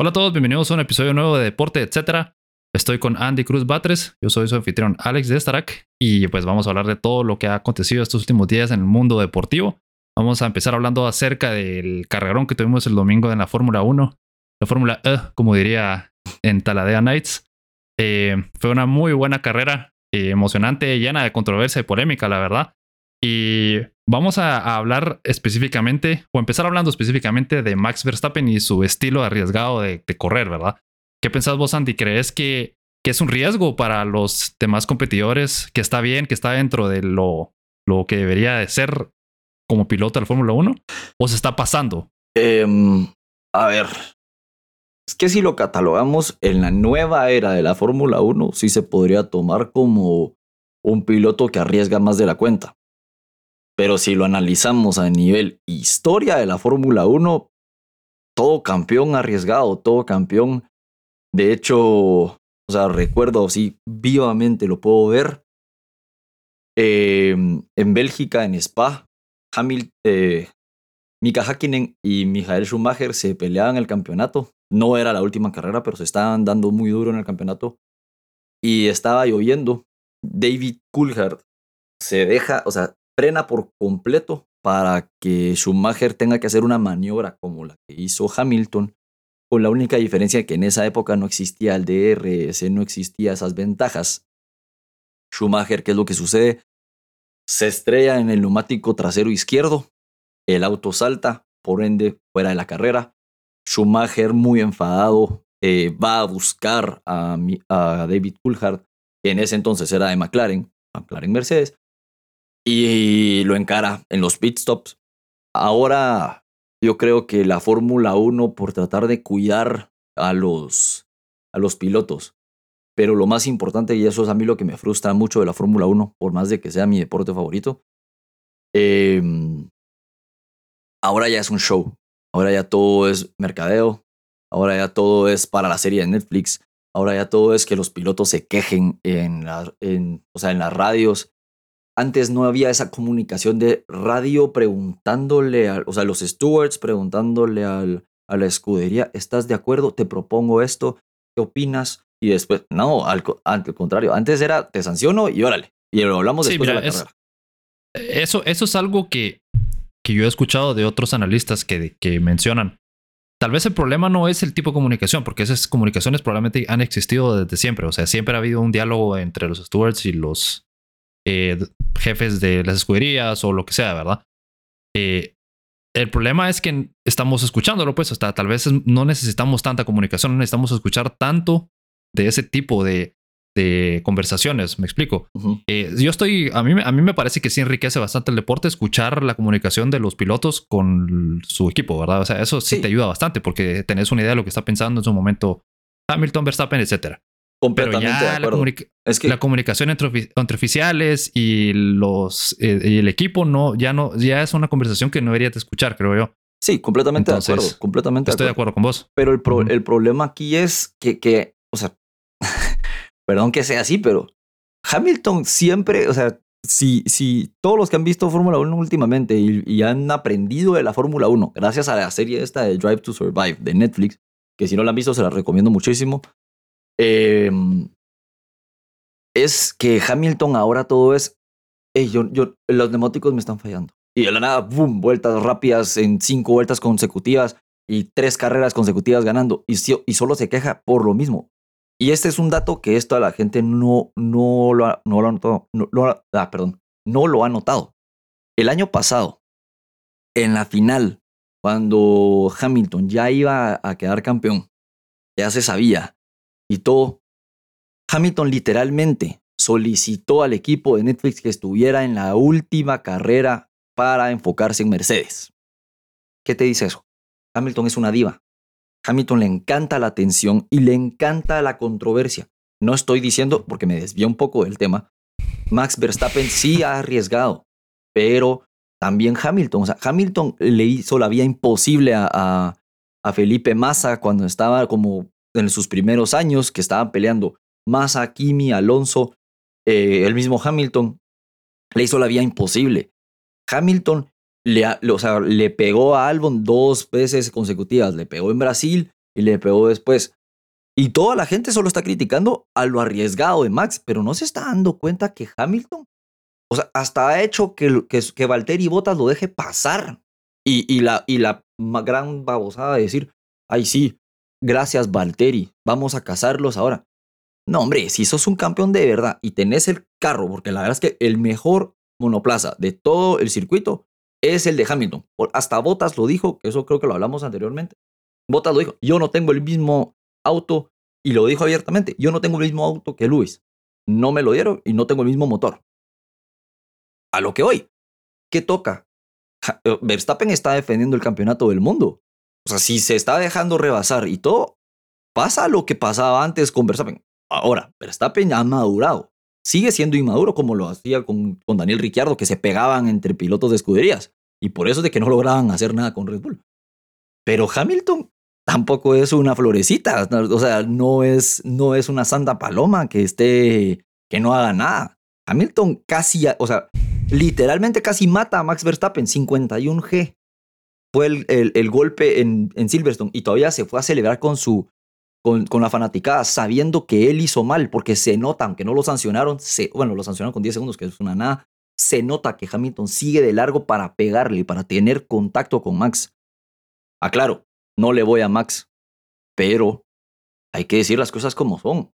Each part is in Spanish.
Hola a todos, bienvenidos a un episodio nuevo de Deporte, etcétera. Estoy con Andy Cruz Batres, yo soy su anfitrión Alex de Starak y pues vamos a hablar de todo lo que ha acontecido estos últimos días en el mundo deportivo. Vamos a empezar hablando acerca del carrerón que tuvimos el domingo en la Fórmula 1, la Fórmula E, como diría en Taladea Nights. Eh, fue una muy buena carrera, eh, emocionante, llena de controversia y polémica, la verdad. Y vamos a, hablar específicamente, o empezar hablando específicamente de Max Verstappen y su estilo arriesgado de, correr, ¿verdad? ¿Qué pensás vos, Andy? ¿Crees que, que, es un riesgo para los demás competidores? ¿Que está bien, que está dentro de lo, lo que debería de ser como piloto de la Fórmula 1? ¿O se está pasando? Em, a ver, es que si lo catalogamos en la nueva era de la Fórmula 1, sí se podría tomar como un piloto que arriesga más de la cuenta. Pero si lo analizamos a nivel historia de la Fórmula 1, todo campeón arriesgado, todo campeón. De hecho, o sea, recuerdo, sí, vivamente lo puedo ver. Em, en Bélgica, en Spa, Hamilton, eh, Mika Hakkinen y Michael Schumacher se peleaban el campeonato. No era la última carrera, pero se estaban dando muy duro en el campeonato. Y estaba lloviendo. David Coulthard se deja, o sea, frena por completo para que Schumacher tenga que hacer una maniobra como la que hizo Hamilton, con la única diferencia que en esa época no existía el DRS, no existía esas ventajas. Schumacher, ¿qué es lo que sucede? Se estrella en el neumático trasero izquierdo, el auto salta, por ende, fuera de la carrera. Schumacher, muy enfadado, eh, va a buscar a, a David Coulthard, que en ese entonces era de McLaren, McLaren Mercedes, y lo encara en los pit stops. Ahora yo creo que la Fórmula 1 por tratar de cuidar a los, a los pilotos. Pero lo más importante, y eso es a mí lo que me frustra mucho de la Fórmula 1, por más de que sea mi deporte favorito, em, ahora ya es un show. Ahora ya todo es mercadeo. Ahora ya todo es para la serie de Netflix. Ahora ya todo es que los pilotos se quejen en, en, o sea, en las radios antes no había esa comunicación de radio preguntándole, a, o sea, los stewards preguntándole al, a la escudería, ¿estás de acuerdo? Te propongo esto, ¿qué opinas? Y después, no, al, contrario, antes era, te sanciono y órale. Y lo hablamos después de la carrera. Eso, eso es algo que, que yo he escuchado de otros analistas que, que mencionan. Tal vez el problema no es el tipo de comunicación, porque esas comunicaciones probablemente han existido desde siempre. O sea, siempre ha habido un diálogo entre los stewards y los, eh, jefes de las escuderías o lo que sea, ¿verdad? Eh, el problema es que estamos escuchándolo, pues hasta tal vez no necesitamos tanta comunicación, no necesitamos escuchar tanto de ese tipo de, de conversaciones, me explico. Eh, yo estoy, a mí, a mí me parece que sí enriquece bastante el deporte escuchar la comunicación de los pilotos con su equipo, ¿verdad? O sea, eso sí, te ayuda bastante porque tenés una idea de lo que está pensando en su momento Hamilton, Verstappen, etcétera. Completamente de acuerdo. La, es que... la comunicación entre, entre, oficiales y los eh, y el equipo no ya no ya es una conversación que no deberías escuchar, creo yo. Sí, completamente de acuerdo. Completamente estoy de acuerdo. con vos. Pero el, el problema aquí es que, que o sea, perdón que sea así, pero Hamilton siempre, o sea, si, si todos los que han visto Fórmula 1 últimamente y, y, han aprendido de la Fórmula 1, gracias a la serie esta de Drive to Survive de Netflix, que si no la han visto se la recomiendo muchísimo, Em, es que Hamilton ahora todo es, yo, yo, los neumáticos me están fallando. Y de la nada, boom, vueltas rápidas en cinco vueltas consecutivas y tres carreras consecutivas ganando. Y, solo se queja por lo mismo. Y este es un dato que esto a la gente no, no, lo, ha, no lo ha notado. Ah, perdón, no lo ha notado. El año pasado, en la final, cuando Hamilton ya iba a quedar campeón, ya se sabía y todo. Hamilton literalmente solicitó al equipo de Netflix que estuviera en la última carrera para enfocarse en Mercedes. ¿Qué te dice eso? Hamilton es una diva. Hamilton le encanta la atención y le encanta la controversia. No estoy diciendo, porque me desvía un poco del tema, Max Verstappen sí ha arriesgado, pero también Hamilton. O sea, Hamilton le hizo la vía imposible a, a, a Felipe Massa cuando estaba como en sus primeros años, que estaban peleando Massa, Kimi, Alonso, eh, el mismo Hamilton, le hizo la vida imposible. Hamilton le, o sea, le pegó a Albon dos veces consecutivas. Le pegó en Brasil y le pegó después. Y toda la gente solo está criticando a lo arriesgado de Max, pero no se está dando cuenta que Hamilton, o sea, hasta ha hecho que, que, que Valtteri Bottas lo deje pasar. Y, y, la, y la gran babosada de decir, ay sí, gracias Valtteri, vamos a cazarlos ahora. No, hombre, si sos un campeón de verdad y tenés el carro, porque la verdad es que el mejor monoplaza de todo el circuito es el de Hamilton. Hasta Bottas lo dijo, eso creo que lo hablamos anteriormente. Bottas lo dijo, yo no tengo el mismo auto y lo dijo abiertamente, yo no tengo el mismo auto que Luis. No me lo dieron y no tengo el mismo motor. A lo que hoy, ¿qué toca? Eh, Verstappen está defendiendo el campeonato del mundo. O sea, si se está dejando rebasar y todo, pasa lo que pasaba antes con Verstappen. Ahora, Verstappen ha madurado. Sigue siendo inmaduro como lo hacía con, con Daniel Ricciardo, que se pegaban entre pilotos de escuderías. Y por eso es de que no lograban hacer nada con Red Bull. Pero Hamilton tampoco es una florecita. O sea, no es, no es una santa paloma que esté, que no haga nada. Hamilton casi, o sea, literalmente casi mata a Max Verstappen, 51G. Fue el, el, golpe en, en, Silverstone y todavía se fue a celebrar con su con, con, la fanaticada, sabiendo que él hizo mal, porque se nota, aunque no lo sancionaron, se, bueno, lo sancionaron con 10 segundos, que es una nada, se nota que Hamilton sigue de largo para pegarle, para tener contacto con Max. Aclaro, no le voy a Max, pero hay que decir las cosas como son.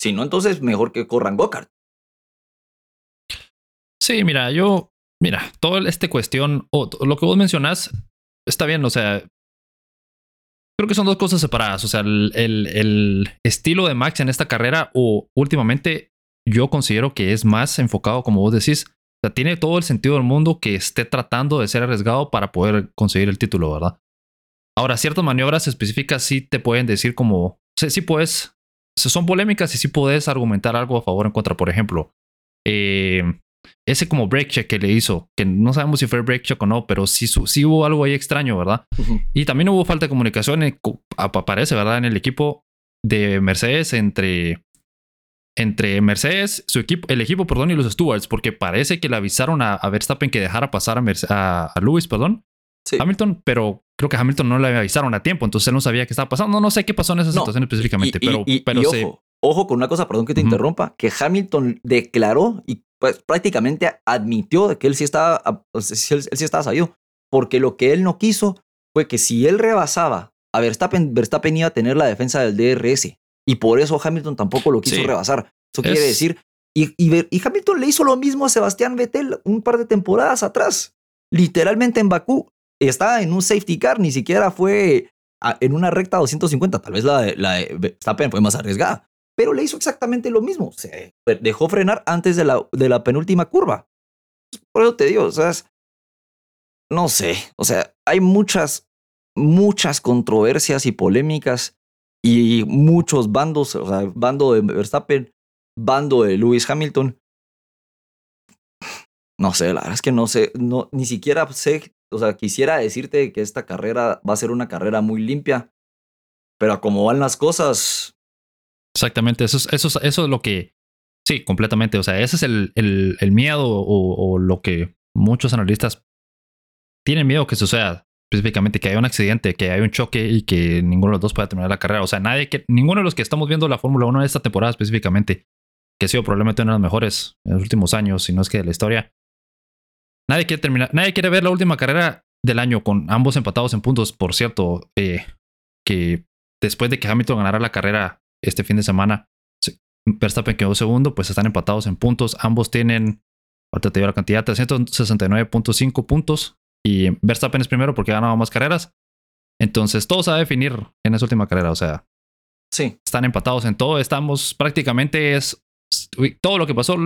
Si no, entonces mejor que corran Gokart. Sí, mira, yo, mira, toda esta cuestión, lo que vos mencionás, está bien, o sea, creo que son dos cosas separadas. O sea, el, el, estilo de Max en esta carrera, o últimamente, yo considero que es más enfocado, como vos decís, o sea, tiene todo el sentido del mundo que esté tratando de ser arriesgado para poder conseguir el título, ¿verdad? Ahora, ciertas maniobras específicas sí te pueden decir como, o sea, sí puedes, son polémicas y sí puedes argumentar algo a favor o en contra. Por ejemplo, eh, ese como break check que le hizo, que no sabemos si fue break check o no, pero sí, sí hubo algo ahí extraño, ¿verdad? Y también hubo falta de comunicación, aparece, ¿verdad? En el equipo de Mercedes entre, entre Mercedes, su equipo, el equipo, perdón, y los stewards, porque parece que le avisaron a, Verstappen que dejara pasar a, a, Lewis, perdón. Hamilton, pero creo que Hamilton no le avisaron a tiempo, entonces él no sabía qué estaba pasando. No, sé qué pasó en esa situación específicamente, pero, pero ojo, ojo, con una cosa, perdón que te interrumpa, que Hamilton declaró y pues prácticamente admitió que él sí estaba, él, sí estaba sabido, porque lo que él no quiso fue que si él rebasaba a Verstappen, Verstappen iba a tener la defensa del DRS y por eso Hamilton tampoco lo quiso rebasar. Eso quiere decir, y, y, Hamilton le hizo lo mismo a Sebastián Vettel un par de temporadas atrás, literalmente en Bakú, estaba en un safety car, ni siquiera fue en una recta 250, tal vez la la de Verstappen fue más arriesgada, pero le hizo exactamente lo mismo. Se dejó frenar antes de la, de la penúltima curva. Por eso te digo, o sea, no sé, o sea, hay muchas, muchas controversias y polémicas y muchos bandos, o sea, bando de Verstappen, bando de Lewis Hamilton. No sé, la verdad es que no sé, no, ni siquiera sé, o sea, quisiera decirte que esta carrera va a ser una carrera muy limpia, pero como van las cosas, Exactamente, eso es, eso eso es lo que, sí, completamente, o sea, ese es el, el, el miedo o, lo que muchos analistas tienen miedo que suceda, específicamente que haya un accidente, que haya un choque y que ninguno de los dos pueda terminar la carrera. O sea, nadie que, ninguno de los que estamos viendo la Fórmula 1 en esta temporada específicamente, que ha sido probablemente una de las mejores en los últimos años, si no es que de la historia, nadie quiere terminar, nadie quiere ver la última carrera del año con ambos empatados en puntos. Por cierto, eh, que después de que Hamilton ganara la carrera este fin de semana. Verstappen quedó segundo, pues están empatados en puntos. Ambos tienen, ahorita te digo la cantidad, 369.5 puntos. Y Verstappen es primero porque ha ganado más carreras. Entonces todo se va a definir en esa última carrera. O sea, sí. están empatados en todo. Estamos prácticamente es todo lo que pasó.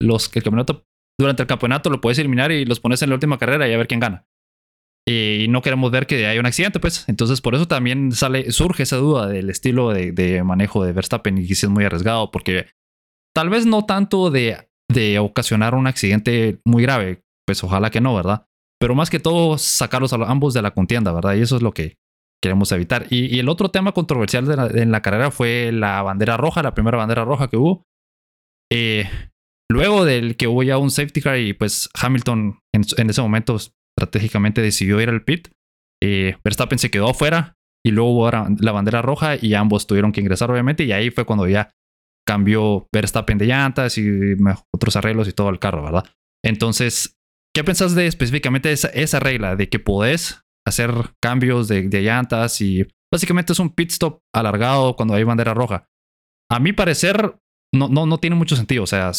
Los que el campeonato durante el campeonato lo puedes eliminar y los pones en la última carrera y a ver quién gana y no queremos ver que haya un accidente, pues. Entonces, por eso también sale, surge esa duda del estilo de, manejo de Verstappen y si es muy arriesgado, porque tal vez no tanto de, de ocasionar un accidente muy grave, pues ojalá que no, ¿verdad? Pero más que todo, sacarlos a ambos de la contienda, ¿verdad? Y eso es lo que queremos evitar. Y, el otro tema controversial de en la carrera fue la bandera roja, la primera bandera roja que hubo. Eh, luego del que hubo ya un safety car y pues Hamilton en, en ese momento estratégicamente decidió ir al pit. Eh, Verstappen se quedó afuera y luego hubo la bandera roja y ambos tuvieron que ingresar obviamente y ahí fue cuando ya cambió Verstappen de llantas y otros arreglos y todo el carro, ¿verdad? Entonces, ¿qué pensás de específicamente esa, regla de que podés hacer cambios de, llantas y básicamente es un pit stop alargado cuando hay bandera roja? A mi parecer, no, no, no tiene mucho sentido. O sea,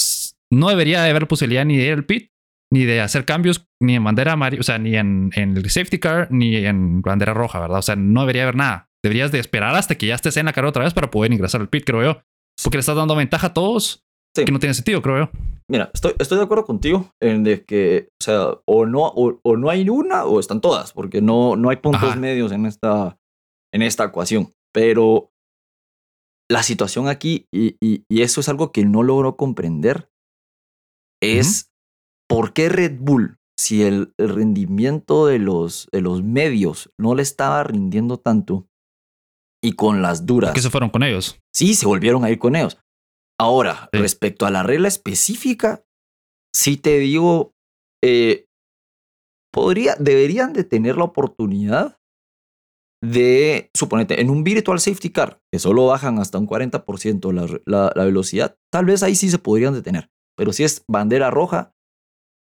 no debería de haber posibilidad ni de ir al pit, ni de hacer cambios, ni en bandera amarilla, o sea, ni en, en el safety car, ni en bandera roja, ¿verdad? O sea, no debería haber nada. Deberías de esperar hasta que ya estés en la carrera otra vez para poder ingresar al pit, creo yo. Porque le estás dando ventaja a todos que no tiene sentido, creo yo. Mira, estoy, estoy de acuerdo contigo en de que, o sea, o no, o, no hay una o están todas, porque no, no hay puntos medios en esta, en esta ecuación. Pero la situación aquí, y, y, eso es algo que no logro comprender, es por qué Red Bull, si el, rendimiento de los, de los medios no le estaba rindiendo tanto, y con las duras. ¿Por qué se fueron con ellos? Sí, se volvieron a ir con ellos. Ahora, respecto a la regla específica, sí te digo, eh, podría, deberían de tener la oportunidad de, suponete, en un virtual safety car, que solo bajan hasta un 40% la, la, velocidad, tal vez ahí sí se podrían detener. Pero si es bandera roja,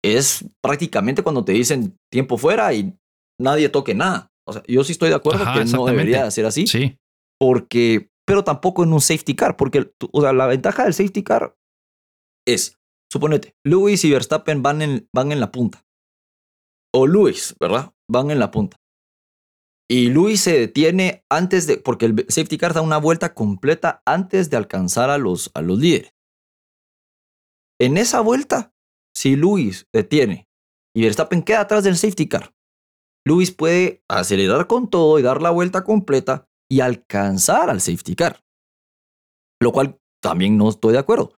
es prácticamente cuando te dicen tiempo fuera y nadie toque nada. O sea, yo sí estoy de acuerdo que no debería ser así. Sí. Porque, pero tampoco en un safety car, porque o sea, la ventaja del safety car es, suponete, Lewis y Verstappen van en, van en la punta. O Lewis, ¿verdad? Van en la punta. Y Luis se detiene antes de, porque el safety car da una vuelta completa antes de alcanzar a los, a los líderes. En esa vuelta, si Luis detiene y Verstappen queda atrás del safety car, Luis puede acelerar con todo y dar la vuelta completa y alcanzar al safety car. Lo cual también no estoy de acuerdo.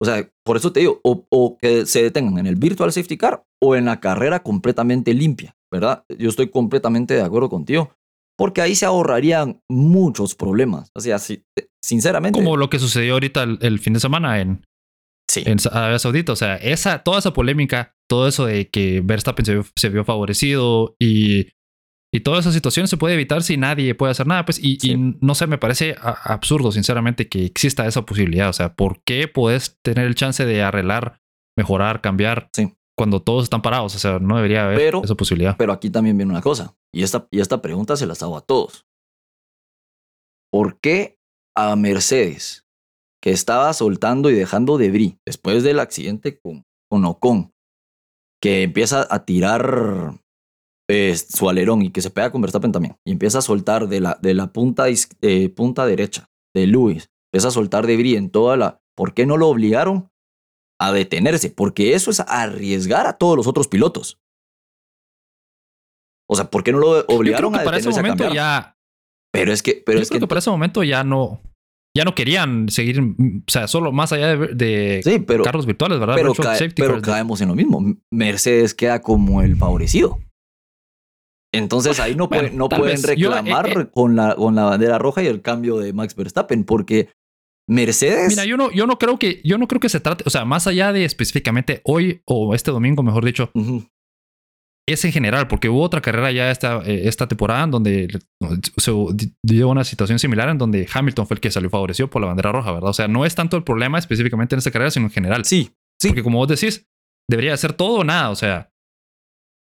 O sea, por eso te digo, o, que se detengan en el virtual safety car o en la carrera completamente limpia, ¿verdad? Yo estoy completamente de acuerdo contigo, porque ahí se ahorrarían muchos problemas. O sea, sinceramente. Como lo que sucedió ahorita el, fin de semana en, sí. en Arabia Saudita. O sea, esa, toda esa polémica, todo eso de que Verstappen se se vio favorecido y y toda esa situación se puede evitar si nadie puede hacer nada, pues, y, no sé, me parece absurdo, sinceramente, que exista esa posibilidad. O sea, ¿por qué puedes tener el chance de arreglar, mejorar, cambiar cuando todos están parados? O sea, no debería haber esa posibilidad. Pero aquí también viene una cosa, y esta, y esta pregunta se las hago a todos. ¿Por qué a Mercedes, que estaba soltando y dejando debris después del accidente con, con Ocon, que empieza a tirar su alerón y que se pega con Verstappen también y empieza a soltar de la, de la punta, eh, punta derecha de Lewis, empieza a soltar debris en toda la... ¿Por qué no lo obligaron a detenerse? Porque eso es arriesgar a todos los otros pilotos. O sea, ¿por qué no lo obligaron a detenerse para ese momento ya Pero es que pero es que, para ese momento ya no ya no querían seguir, o sea, solo más allá de, carros virtuales, ¿verdad? Pero, pero caemos en lo mismo. Mercedes queda como el favorecido. Entonces ahí no, no pueden eh, reclamar eh, con, la, con la bandera roja y el cambio de Max Verstappen, porque Mercedes. Mira, yo no, yo no creo que, yo no creo que se trate, o sea, más allá de específicamente hoy o este domingo, mejor dicho, es en general, porque hubo otra carrera ya esta, eh, esta temporada en donde se dio una situación similar en donde Hamilton fue el que salió favorecido por la bandera roja, ¿verdad? O sea, no es tanto el problema específicamente en esta carrera, sino en general. Sí, sí. Porque como vos decís, debería ser todo o nada, o sea,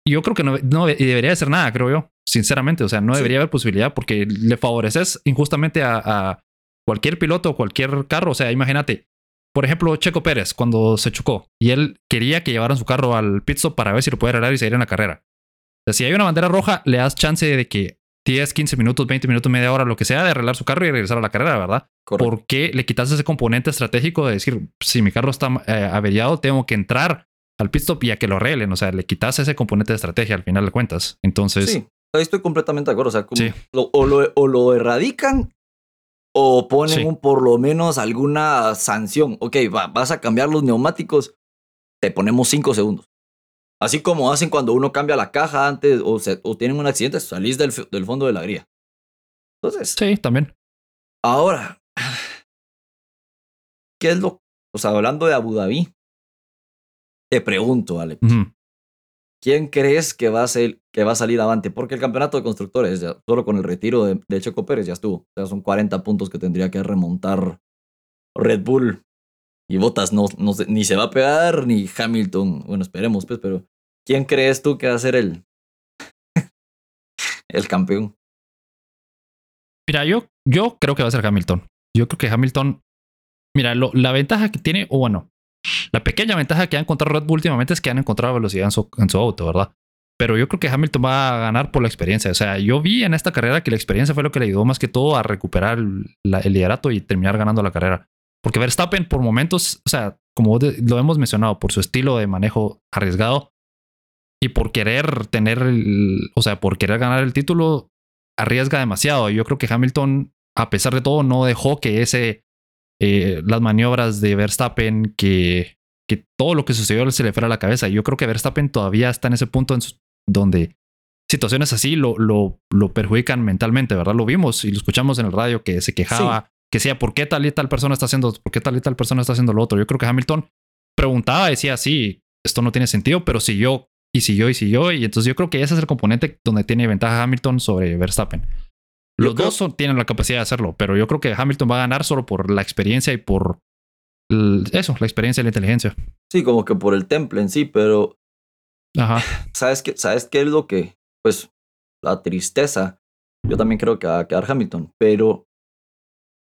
yo creo que no, no debería ser nada, creo yo. Sinceramente, o sea, no debería haber posibilidad porque le favoreces injustamente a, cualquier piloto o cualquier carro. O sea, imagínate, por ejemplo, Checo Pérez cuando se chocó y él quería que llevaran su carro al pit stop para ver si lo puede arreglar y seguir en la carrera. O sea, si hay una bandera roja, le das chance de que 10, 15 minutos, 20 minutos, media hora, lo que sea, de arreglar su carro y regresar a la carrera, ¿verdad? ¿Por qué le quitas ese componente estratégico de decir, si mi carro está eh, averiado, tengo que entrar al pit stop y a que lo arreglen. O sea, le quitas ese componente de estrategia al final de cuentas. Entonces. Sí, ahí estoy completamente de acuerdo. O sea, o, lo, o, lo, erradican o ponen un, por lo menos alguna sanción. Ok, vas a cambiar los neumáticos, te ponemos cinco segundos. Así como hacen cuando uno cambia la caja antes o, o tienen un accidente, salís del, del fondo de la grilla. Entonces. Sí, también. Ahora, ¿qué es lo? O sea, hablando de Abu Dhabi, te pregunto, Alex. ¿Quién crees que va a, ser, que va a salir avante? Porque el campeonato de constructores, ya, solo con el retiro de, Checo Pérez ya estuvo. O sea, son 40 puntos que tendría que remontar Red Bull. Y Botas no, ni se va a pegar, ni Hamilton. Bueno, esperemos, pues, pero ¿quién crees tú que va a ser el, el campeón? Mira, yo, yo creo que va a ser Hamilton. Yo creo que Hamilton. Mira, la ventaja que tiene, o bueno, la pequeña ventaja que ha encontrado Red Bull últimamente es que han encontrado velocidad en su, en su auto, ¿verdad? Pero yo creo que Hamilton va a ganar por la experiencia. O sea, yo vi en esta carrera que la experiencia fue lo que le ayudó más que todo a recuperar el, liderato y terminar ganando la carrera. Porque Verstappen por momentos, o sea, como lo hemos mencionado, por su estilo de manejo arriesgado y por querer tener, o sea, por querer ganar el título, arriesga demasiado. Yo creo que Hamilton, a pesar de todo, no dejó que ese, eh, las maniobras de Verstappen, que, que todo lo que sucedió se le fuera a la cabeza. Yo creo que Verstappen todavía está en ese punto en donde situaciones así lo, lo, lo, perjudican mentalmente, ¿verdad? Lo vimos y lo escuchamos en el radio que se quejaba, sí. que decía, ¿por qué tal y tal persona está haciendo, por qué tal y tal persona está haciendo lo otro? Yo creo que Hamilton preguntaba, decía, sí, esto no tiene sentido, pero siguió y siguió y siguió. Y entonces yo creo que ese es el componente donde tiene ventaja Hamilton sobre Verstappen. Los creo... dos son, tienen la capacidad de hacerlo, pero yo creo que Hamilton va a ganar solo por la experiencia y por eso, la experiencia y la inteligencia. Sí, como que por el temple en sí, pero. Ajá. ¿Sabes qué, ¿Sabes qué es lo que? Pues la tristeza. Yo también creo que va a quedar Hamilton, pero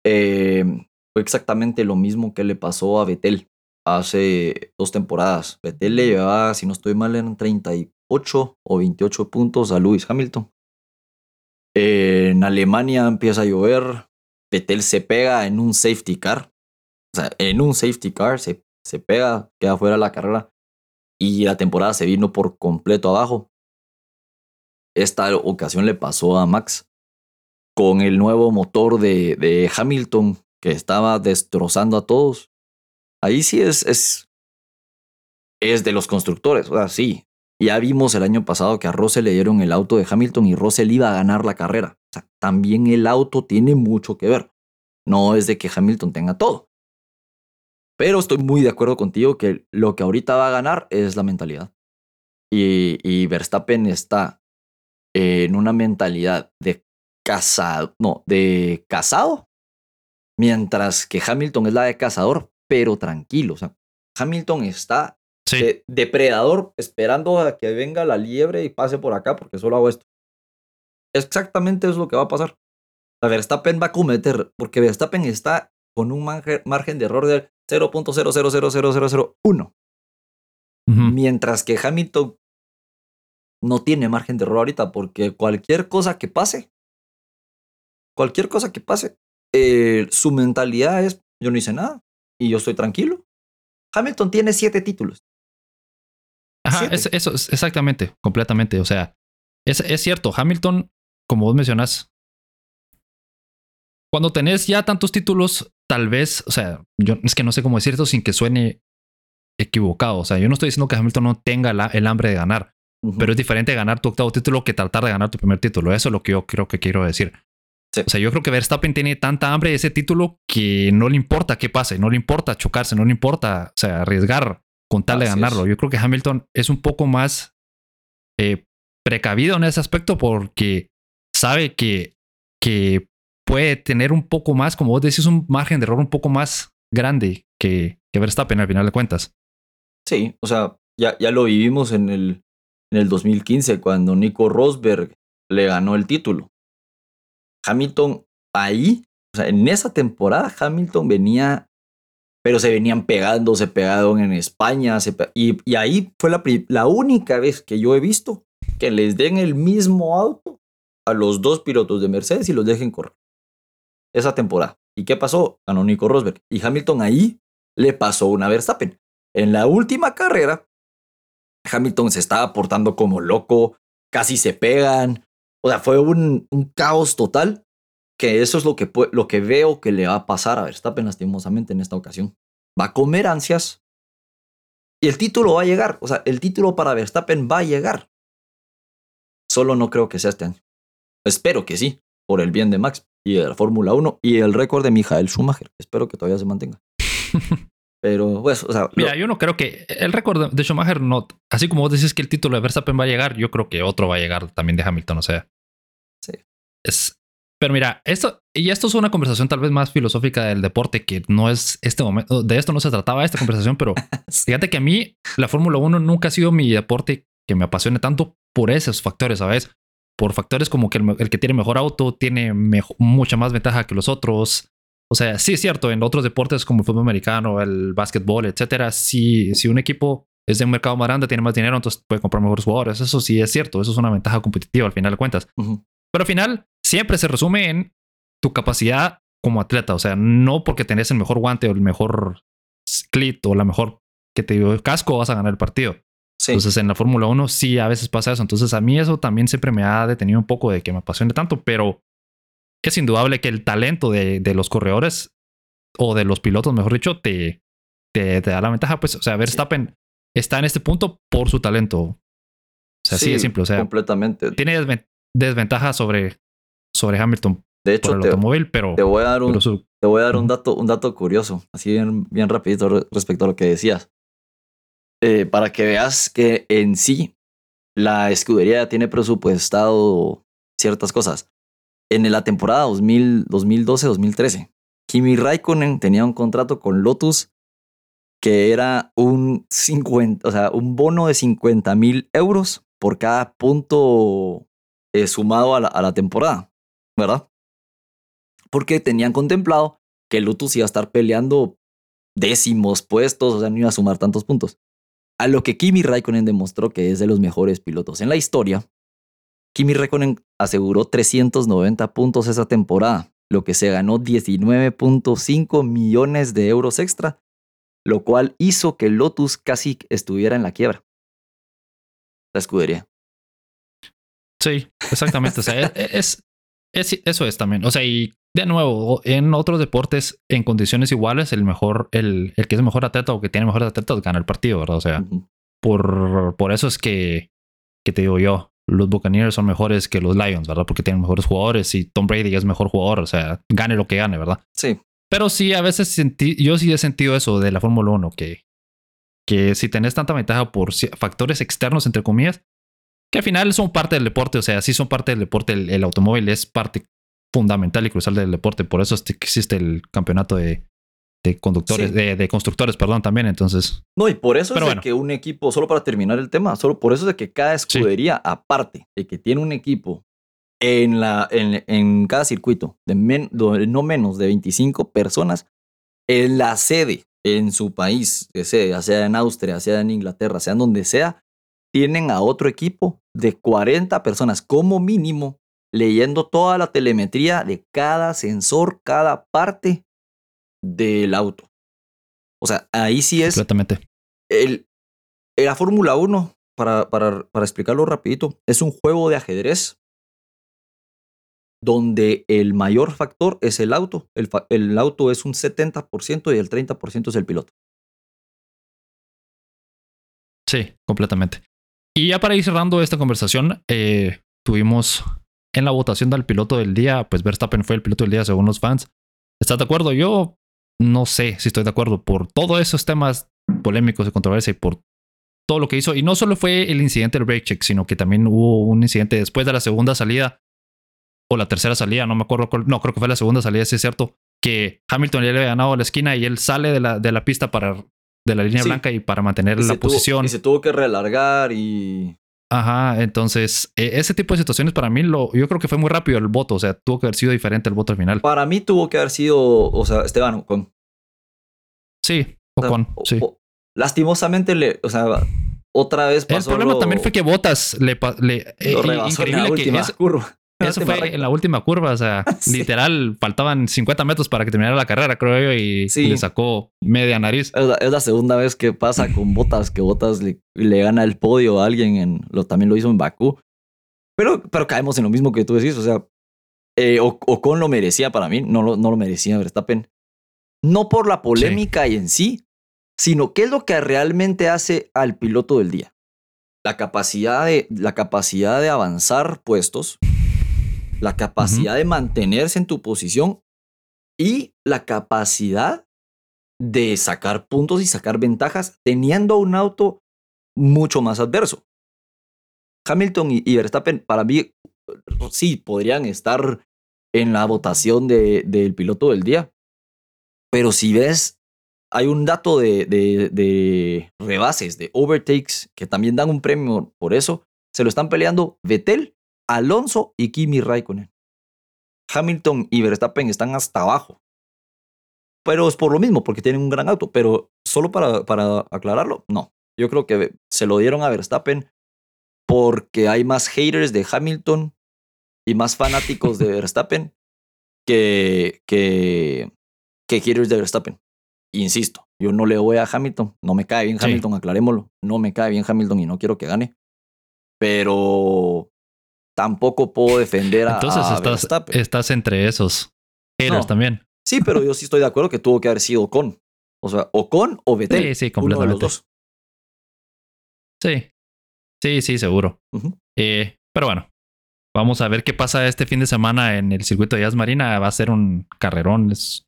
eh, fue exactamente lo mismo que le pasó a Vettel hace dos temporadas. Vettel le llevaba, si no estoy mal, en 38 o 28 puntos a Lewis Hamilton. En Alemania empieza a llover. Vettel se pega en un safety car. O sea, en un safety car se, se pega, queda fuera la carrera. Y la temporada se vino por completo abajo. Esta ocasión le pasó a Max con el nuevo motor de, de Hamilton que estaba destrozando a todos. Ahí sí es, es, es de los constructores, o sea, sí. Ya vimos el año pasado que a Russell le dieron el auto de Hamilton y Russell iba a ganar la carrera. O sea, también el auto tiene mucho que ver. No es de que Hamilton tenga todo. Pero estoy muy de acuerdo contigo que lo que ahorita va a ganar es la mentalidad. Y, y Verstappen está en una mentalidad de casado, no, de casado, mientras que Hamilton es la de cazador, pero tranquilo. O sea, Hamilton está Sí. de depredador esperando a que venga la liebre y pase por acá porque solo hago esto. Exactamente es lo que va a pasar. La Verstappen va a cometer, porque Verstappen está con un margen, de error del 0.000001. Ujú. Mientras que Hamilton no tiene margen de error ahorita porque cualquier cosa que pase, cualquier cosa que pase, eh, su mentalidad es yo no hice nada y yo estoy tranquilo. Hamilton tiene siete títulos. Ajá, Siete. es- eso es exactamente, completamente. O sea, es, es cierto, Hamilton, como vos mencionas, cuando tenés ya tantos títulos, tal vez, o sea, yo es que no sé cómo decir esto sin que suene equivocado. O sea, yo no estoy diciendo que Hamilton no tenga la- el hambre de ganar, pero es diferente ganar tu octavo título que tratar de ganar tu primer título. Eso es lo que yo creo que quiero decir. Sí. O sea, yo creo que Verstappen tiene tanta hambre de ese título que no le importa qué pase, no le importa chocarse, no le importa, o sea, arriesgar con tal de Así es. ganarlo. Yo creo que Hamilton es un poco más eh, precavido en ese aspecto porque sabe que, que puede tener un poco más, como vos decís, un margen de error un poco más grande que, que Verstappen al final de cuentas. Sí, o sea, ya, ya lo vivimos en el, en el 2015 cuando Nico Rosberg le ganó el título. Hamilton ahí, o sea, en esa temporada Hamilton venía, pero se venían pegando, se pegaron en España, y, y ahí fue la, la única vez que yo he visto que les den el mismo auto a los dos pilotos de Mercedes y los dejen correr. Esa temporada. ¿Y qué pasó? Ganó Nico Rosberg. Y Hamilton ahí le pasó una Verstappen. En la última carrera, Hamilton se estaba portando como loco, casi se pegan. O sea, fue un, un caos total. Que eso es lo que, lo que veo que le va a pasar a Verstappen lastimosamente en esta ocasión. Va a comer ansias y el título va a llegar. O sea, el título para Verstappen va a llegar. Solo no creo que sea este año. Espero que sí, por el bien de Max y de la Fórmula 1 y el récord de Michael Schumacher. Espero que todavía se mantenga. Pero, pues, o sea. Mira, yo no creo que el récord de Schumacher no. Así como vos decís que el título de Verstappen va a llegar, yo creo que otro va a llegar también de Hamilton, o sea. Sí. Es. Pero mira, esto, y esto es una conversación tal vez más filosófica del deporte, que no es este momento, de esto no se trataba esta conversación, pero fíjate que a mí la Fórmula 1 nunca ha sido mi deporte que me apasione tanto por esos factores, ¿sabes? Por factores como que el, que tiene mejor auto tiene mucha más ventaja que los otros, o sea, sí es cierto, en otros deportes como el fútbol americano, el básquetbol, etcétera, si, si un equipo es de un mercado más grande, tiene más dinero, entonces puede comprar mejores jugadores. Eso sí es cierto, eso es una ventaja competitiva al final de cuentas. Pero al final siempre se resume en tu capacidad como atleta, o sea, no porque tenés el mejor guante o el mejor clit o la mejor que te dio el casco vas a ganar el partido. Entonces en la Fórmula 1 sí a veces pasa eso. Entonces a mí eso también siempre me ha detenido un poco de que me apasione tanto, pero es indudable que el talento de, los corredores o de los pilotos, mejor dicho, te, te, da la ventaja. Pues, o sea, Verstappen está en este punto por su talento. O sea, sí, es simple. O sea, completamente. Tiene desventaja sobre, sobre Hamilton de hecho, por el automóvil, pero te voy a dar un, te voy a dar un dato, un dato curioso, así bien, bien rapidito respecto a lo que decías. Eh, para que veas que en sí la escudería tiene presupuestado ciertas cosas en la temporada 2012-2013, Kimi Raikkonen tenía un contrato con Lotus que era un, 50, o sea, un bono de 50 mil euros por cada punto eh, sumado a la, temporada, ¿verdad? Porque tenían contemplado que Lotus iba a estar peleando décimos puestos, o sea, no iba a sumar tantos puntos. A lo que Kimi Raikkonen demostró que es de los mejores pilotos en la historia, Kimi Räikkönen aseguró 390 puntos esa temporada, lo que se ganó 19.5 millones de euros extra, lo cual hizo que Lotus casi estuviera en la quiebra. La escudería. Sí, exactamente. o sea, es, es, eso es también. O sea, y de nuevo, en otros deportes, en condiciones iguales, el mejor, el, el que es mejor atleta o que tiene mejores atletas gana el partido, ¿verdad? O sea, por, por eso es que, que te digo yo, los Buccaneers son mejores que los Lions, ¿verdad? Porque tienen mejores jugadores y Tom Brady es mejor jugador, o sea, gane lo que gane, ¿verdad? Sí. Pero sí, a veces sentí, yo sí he sentido eso de la Fórmula 1, que, que si tenés tanta ventaja por factores externos, entre comillas, que al final son parte del deporte, o sea, sí son parte del deporte, el, automóvil es parte fundamental y crucial del deporte, por eso existe el campeonato de, de conductores, de, constructores, perdón, también. Entonces. No, y por eso es de que un equipo, solo para terminar el tema, solo por eso es de que cada escudería, aparte de que tiene un equipo en, la, en, en cada circuito de no menos de 25 personas, en la sede, en su país, sea, sea en Austria, sea en Inglaterra, sea en donde sea, tienen a otro equipo de 40 personas como mínimo leyendo toda la telemetría de cada sensor, cada parte del auto. O sea, ahí sí es... Completamente. El, la Fórmula 1, para, para, para explicarlo rapidito, es un juego de ajedrez donde el mayor factor es el auto. El, el auto es un 70% y el 30% es el piloto. Sí, completamente. Y ya para ir cerrando esta conversación, eh, tuvimos en la votación del piloto del día, pues Verstappen fue el piloto del día según los fans. ¿Estás de acuerdo? Yo no sé si estoy de acuerdo por todos esos temas polémicos de controversia y por todo lo que hizo. Y no solo fue el incidente del break check, sino que también hubo un incidente después de la segunda salida o la tercera salida, no me acuerdo no, creo que fue la segunda salida, si es cierto, que Hamilton ya le había ganado la esquina y él sale de la, de la pista para de la línea blanca y para mantener la posición. y se tuvo que relargar y Ajá, entonces e, ese tipo de situaciones para mí lo, yo creo que fue muy rápido el voto, o sea, tuvo que haber sido diferente el voto al final. Para mí tuvo que haber sido, o sea, Esteban Ocon. Sí, Ocon, sí. lastimosamente, le, o sea, otra vez pasó. El problema también fue que Botas le, le eh, increíble que curva. Eso fue en la última curva, o sea, literal, faltaban 50 metros para que terminara la carrera, creo yo, y le sacó media nariz. Es la, segunda vez que pasa con Botas, que Botas le, gana el podio a alguien, en, lo, también lo hizo en Bakú. Pero, pero caemos en lo mismo que tú decís, o sea, eh, Ocon lo merecía para mí, no lo, no lo merecía Verstappen. No por la polémica y en sí, sino qué es lo que realmente hace al piloto del día. La capacidad de, la capacidad de avanzar puestos, la capacidad de mantenerse en tu posición y la capacidad de sacar puntos y sacar ventajas teniendo un auto mucho más adverso. Hamilton y, Verstappen, para mí, sí, podrían estar en la votación del piloto del día. Pero si ves, hay un dato de, de, rebases, de overtakes, que también dan un premio por eso. Se lo están peleando Vettel, Alonso y Kimi Raikkonen. Hamilton y Verstappen están hasta abajo. Pero es por lo mismo, porque tienen un gran auto. Pero solo para, para aclararlo, no. Yo creo que se lo dieron a Verstappen porque hay más haters de Hamilton y más fanáticos de Verstappen que, que, que haters de Verstappen. Insisto, yo no le voy a Hamilton, no me cae bien Hamilton, aclarémoslo, no me cae bien Hamilton y no quiero que gane, pero tampoco puedo defender a, Entonces estás, Verstappen. estás entre esos haters también. Sí, pero yo sí estoy de acuerdo que tuvo que haber sido con. O sea, o con o Vettel. Sí, sí, completamente. Uno de los dos. Sí, sí, sí, seguro. eh, pero bueno, vamos a ver qué pasa este fin de semana en el circuito de Jazz Marina. Va a ser un carrerón. Es,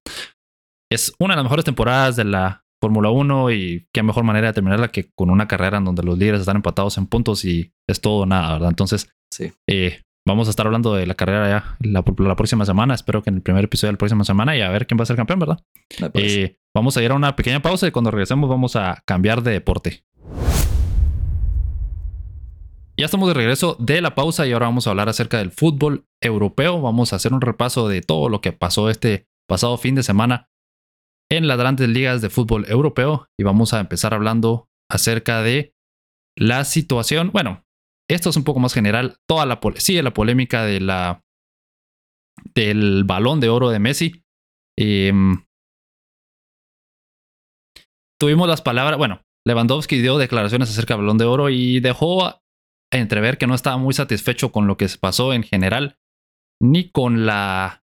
es una de las mejores temporadas de la Fórmula 1 y qué mejor manera de terminarla que con una carrera en donde los líderes están empatados en puntos y es todo nada, ¿verdad? Entonces, sí. eh, vamos a estar hablando de la carrera ya la, la, próxima semana. Espero que en el primer episodio de la próxima semana y a ver quién va a ser campeón, ¿verdad? Eh, vamos a ir a una pequeña pausa y cuando regresemos vamos a cambiar de deporte. Ya estamos de regreso de la pausa y ahora vamos a hablar acerca del fútbol europeo. Vamos a hacer un repaso de todo lo que pasó este pasado fin de semana en las grandes ligas de fútbol europeo y vamos a empezar hablando acerca de la situación. Bueno, esto es un poco más general. Toda la sigue la polémica de la del balón de oro de Messi. Em, tuvimos las palabras, bueno, Lewandowski dio declaraciones acerca del balón de oro y dejó entrever que no estaba muy satisfecho con lo que se pasó en general, ni con la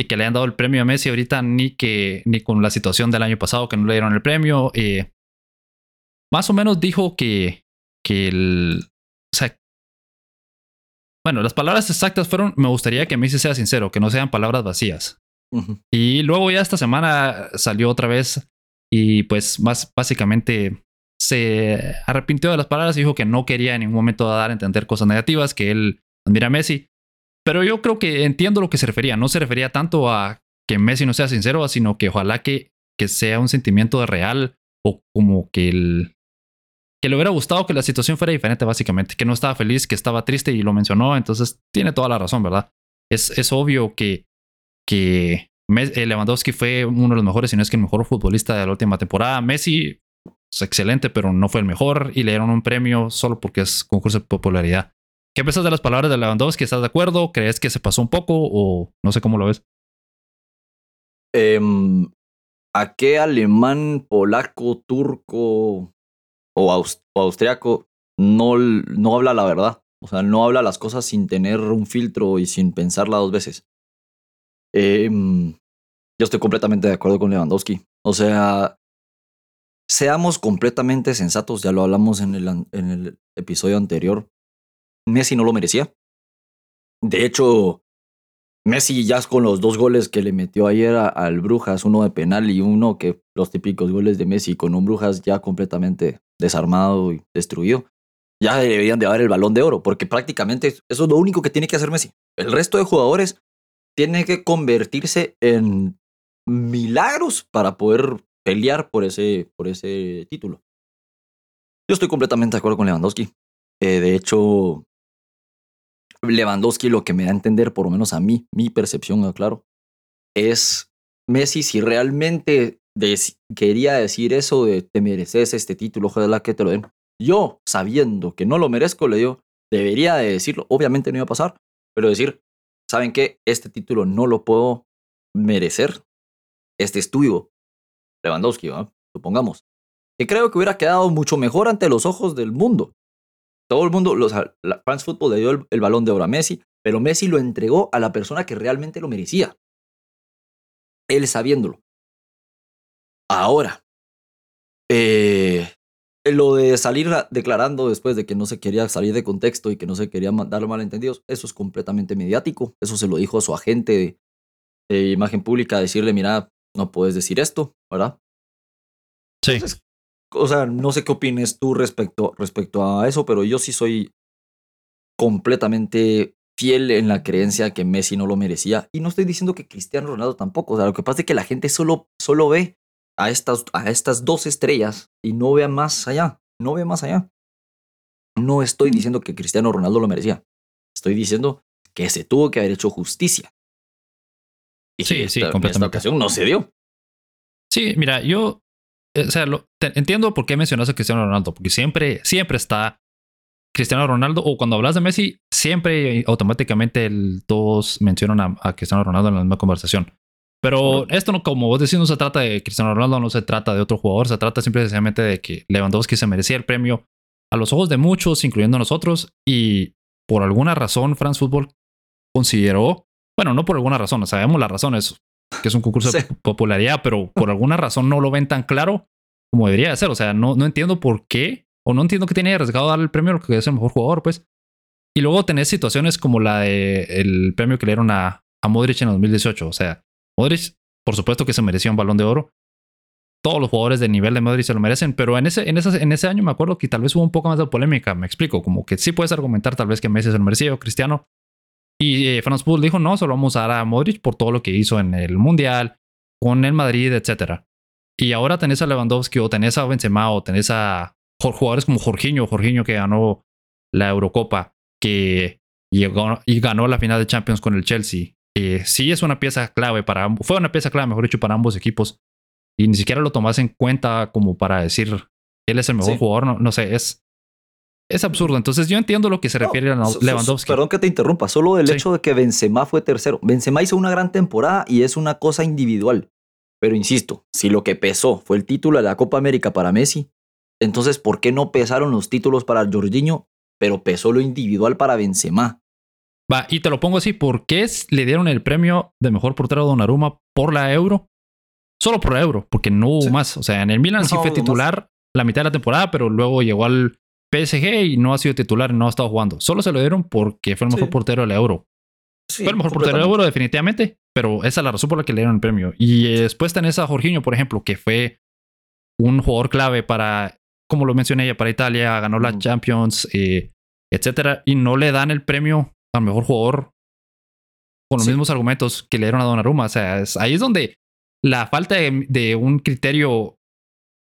y que le han dado el premio a Messi ahorita, ni que ni con la situación del año pasado que no le dieron el premio. Eh, más o menos dijo que, que el, o sea, bueno, las palabras exactas fueron, me gustaría que Messi sea sincero, que no sean palabras vacías. Y luego ya esta semana salió otra vez y pues más básicamente se arrepintió de las palabras y dijo que no quería en ningún momento dar a entender cosas negativas, que él admira a Messi. Pero yo creo que entiendo lo que se refería. No se refería tanto a que Messi no sea sincero, sino que ojalá que, que sea un sentimiento de real o como que el, que le hubiera gustado que la situación fuera diferente, básicamente, que no estaba feliz, que estaba triste y lo mencionó, entonces tiene toda la razón, ¿verdad? Es, es obvio que, que eh, Lewandowski fue uno de los mejores, si no es que el mejor futbolista de la última temporada. Messi es excelente, pero no fue el mejor y le dieron un premio solo porque es concurso de popularidad. ¿Qué piensas de las palabras de Lewandowski? ¿Estás de acuerdo? ¿Crees que se pasó un poco o no sé cómo lo ves? Em, ¿A qué alemán, polaco, turco o, austriaco no, no habla la verdad? O sea, no habla las cosas sin tener un filtro y sin pensarla dos veces. Em, yo estoy completamente de acuerdo con Lewandowski. O sea, seamos completamente sensatos, ya lo hablamos en el, en el episodio anterior. Messi no lo merecía. De hecho, Messi ya con los dos goles que le metió ayer al Brujas, uno de penal y uno que los típicos goles de Messi con un Brujas ya completamente desarmado y destruido, ya deberían de dar el balón de oro, porque prácticamente eso es lo único que tiene que hacer Messi. El resto de jugadores tiene que convertirse en milagros para poder pelear por ese, por ese título. Yo estoy completamente de acuerdo con Lewandowski. Eh, de hecho, Lewandowski lo que me da a entender, por lo menos a mí, mi percepción, claro, es Messi si realmente quería decir eso de te mereces este título, ojalá que te lo den. Yo, sabiendo que no lo merezco, le digo, debería de decirlo, obviamente no iba a pasar, pero decir, ¿saben qué? Este título no lo puedo merecer. Este es tuyo, Lewandowski, supongamos. Que creo que hubiera quedado mucho mejor ante los ojos del mundo. Todo el mundo, los, la France Football le dio el, balón de oro a Messi, pero Messi lo entregó a la persona que realmente lo merecía. Él sabiéndolo. Ahora, eh, lo de salir declarando después de que no se quería salir de contexto y que no se quería dar malentendidos, eso es completamente mediático. Eso se lo dijo a su agente de, imagen pública, decirle, mira, no puedes decir esto, ¿verdad? Sí. o sea, no sé qué opines tú respecto, respecto a eso, pero yo sí soy completamente fiel en la creencia que Messi no lo merecía. Y no estoy diciendo que Cristiano Ronaldo tampoco. O sea, lo que pasa es que la gente solo, solo ve a estas, a estas dos estrellas y no ve más allá. No ve más allá. No estoy diciendo que Cristiano Ronaldo lo merecía. Estoy diciendo que se tuvo que haber hecho justicia. Y sí, sí, completamente. En esta ocasión no se dio. Sí, mira, yo eh, o sea, entiendo por qué mencionas a Cristiano Ronaldo, porque siempre, siempre está Cristiano Ronaldo, o cuando hablas de Messi, siempre automáticamente todos mencionan a, Cristiano Ronaldo en la misma conversación. Pero esto no, como vos decís, no se trata de Cristiano Ronaldo, no se trata de otro jugador, se trata simplemente de que Lewandowski se merecía el premio a los ojos de muchos, incluyendo nosotros, y por alguna razón France Football consideró, bueno, no por alguna razón, sabemos las razones, que es un concurso de popularidad, pero por alguna razón no lo ven tan claro como debería de ser. O sea, no, no entiendo por qué, o no entiendo que tiene arriesgado dar el premio a lo que es el mejor jugador, pues. Y luego tenés situaciones como la de el premio que le dieron a, a Modric en 2018. O sea, Modric, por supuesto que se merecía un balón de oro. Todos los jugadores de nivel de Modric se lo merecen, pero en ese, en, ese, en ese año me acuerdo que tal vez hubo un poco más de polémica. Me explico, como que sí puedes argumentar tal vez que Messi se lo merecía o Cristiano, y eh, Franz Poole dijo, no, solo vamos a dar a Modric por todo lo que hizo en el Mundial, con el Madrid, etc. Y ahora tenés a Lewandowski o tenés a Benzema o tenés a jugadores como Jorginho, Jorginho que ganó la Eurocopa, que llegó y ganó la final de Champions con el Chelsea. Eh, sí es una pieza clave para ambos, fue una pieza clave, mejor dicho, para ambos equipos. Y ni siquiera lo tomas en cuenta como para decir, él es el mejor jugador, no, no sé, es, es absurdo. Entonces yo entiendo lo que se refiere a Lewandowski. Perdón que te interrumpa, solo el hecho de que Benzema fue tercero. Benzema hizo una gran temporada y es una cosa individual. Pero insisto, si lo que pesó fue el título de la Copa América para Messi, entonces ¿por qué no pesaron los títulos para Jorginho, pero pesó lo individual para Benzema? Va, y te lo pongo así, ¿por qué le dieron el premio de mejor portero a Donnarumma por la Euro? Solo por la Euro, porque no hubo más. O sea, en el Milan sí fue titular la mitad de la temporada, pero luego llegó al PSG y no ha sido titular no ha estado jugando. Solo se lo dieron porque fue el mejor portero del Euro. fue el mejor portero del Euro, definitivamente, pero esa es la razón por la que le dieron el premio. Y eh, después tenés a Jorginho, por ejemplo, que fue un jugador clave para, como lo mencioné ya, para Italia, ganó la Champions, eh, etcétera, y no le dan el premio al mejor jugador con los mismos argumentos que le dieron a Donnarumma. O sea, ahí es donde la falta de un criterio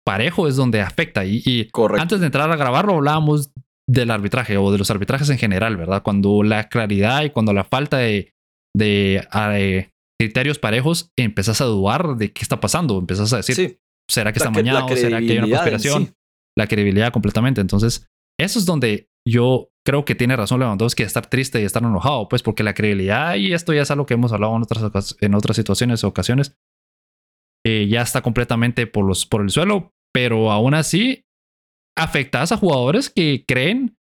parejo es donde afecta. Y, antes de entrar a grabarlo hablábamos del arbitraje o de los arbitrajes en general, ¿verdad? Cuando la claridad y cuando la falta de, de, criterios parejos, empezás a dudar de qué está pasando, empezás a decir, ¿será que está mañana? ¿Será que hay una conspiración? La credibilidad completamente. Entonces, eso es donde yo creo que tiene razón Lewandowski de estar triste y estar enojado, pues porque la credibilidad, y esto ya es algo que hemos hablado en otras, en otras situaciones o ocasiones, eh, ya está completamente por, los, por el suelo, pero aún así afectas a jugadores que creen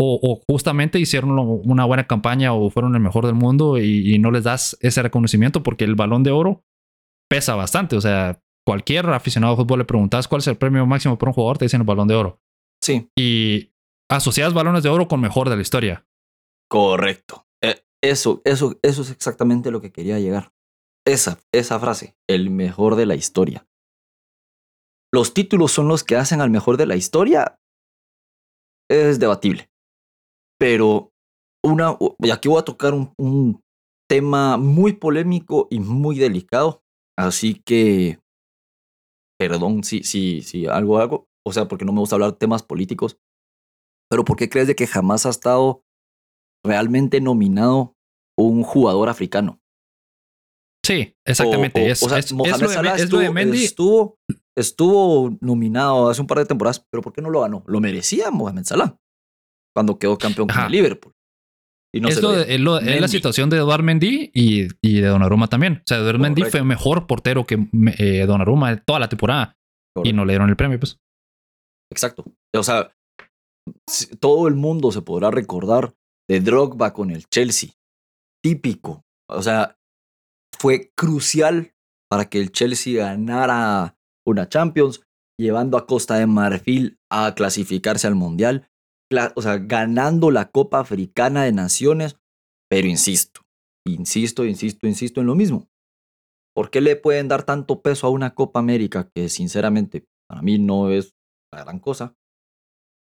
o, justamente hicieron una buena campaña o fueron el mejor del mundo y, no les das ese reconocimiento porque el balón de oro pesa bastante. O sea, cualquier aficionado de fútbol le preguntas cuál es el premio máximo para un jugador, te dicen el balón de oro. Sí. Y asocias balones de oro con mejor de la historia. Correcto. Eh, eso, eso, eso es exactamente lo que quería llegar. Esa, esa frase, el mejor de la historia. Los títulos son los que hacen al mejor de la historia. Es debatible. Pero una, y aquí voy a tocar un, tema muy polémico y muy delicado. Así que, perdón si, si, si algo hago, o sea, porque no me gusta hablar temas políticos, pero ¿por qué crees de que jamás ha estado realmente nominado un jugador africano? Sí, exactamente. es, Mohamed Salah estuvo, estuvo, nominado hace un par de temporadas, pero ¿por qué no lo ganó? Lo merecía Mohamed Salah cuando quedó campeón con el Liverpool. Y no es, la situación de Eduard Mendy y, y, de Donnarumma también. O sea, Eduard Mendy fue mejor portero que eh, Donnarumma toda la temporada y no le dieron el premio, pues. Exacto. O sea, todo el mundo se podrá recordar de Drogba con el Chelsea. Típico. O sea, fue crucial para que el Chelsea ganara una Champions, llevando a Costa de Marfil a clasificarse al Mundial, o sea, ganando la Copa Africana de Naciones, pero insisto, insisto, insisto, insisto en lo mismo. ¿Por qué le pueden dar tanto peso a una Copa América que sinceramente Para mí no es la gran cosa.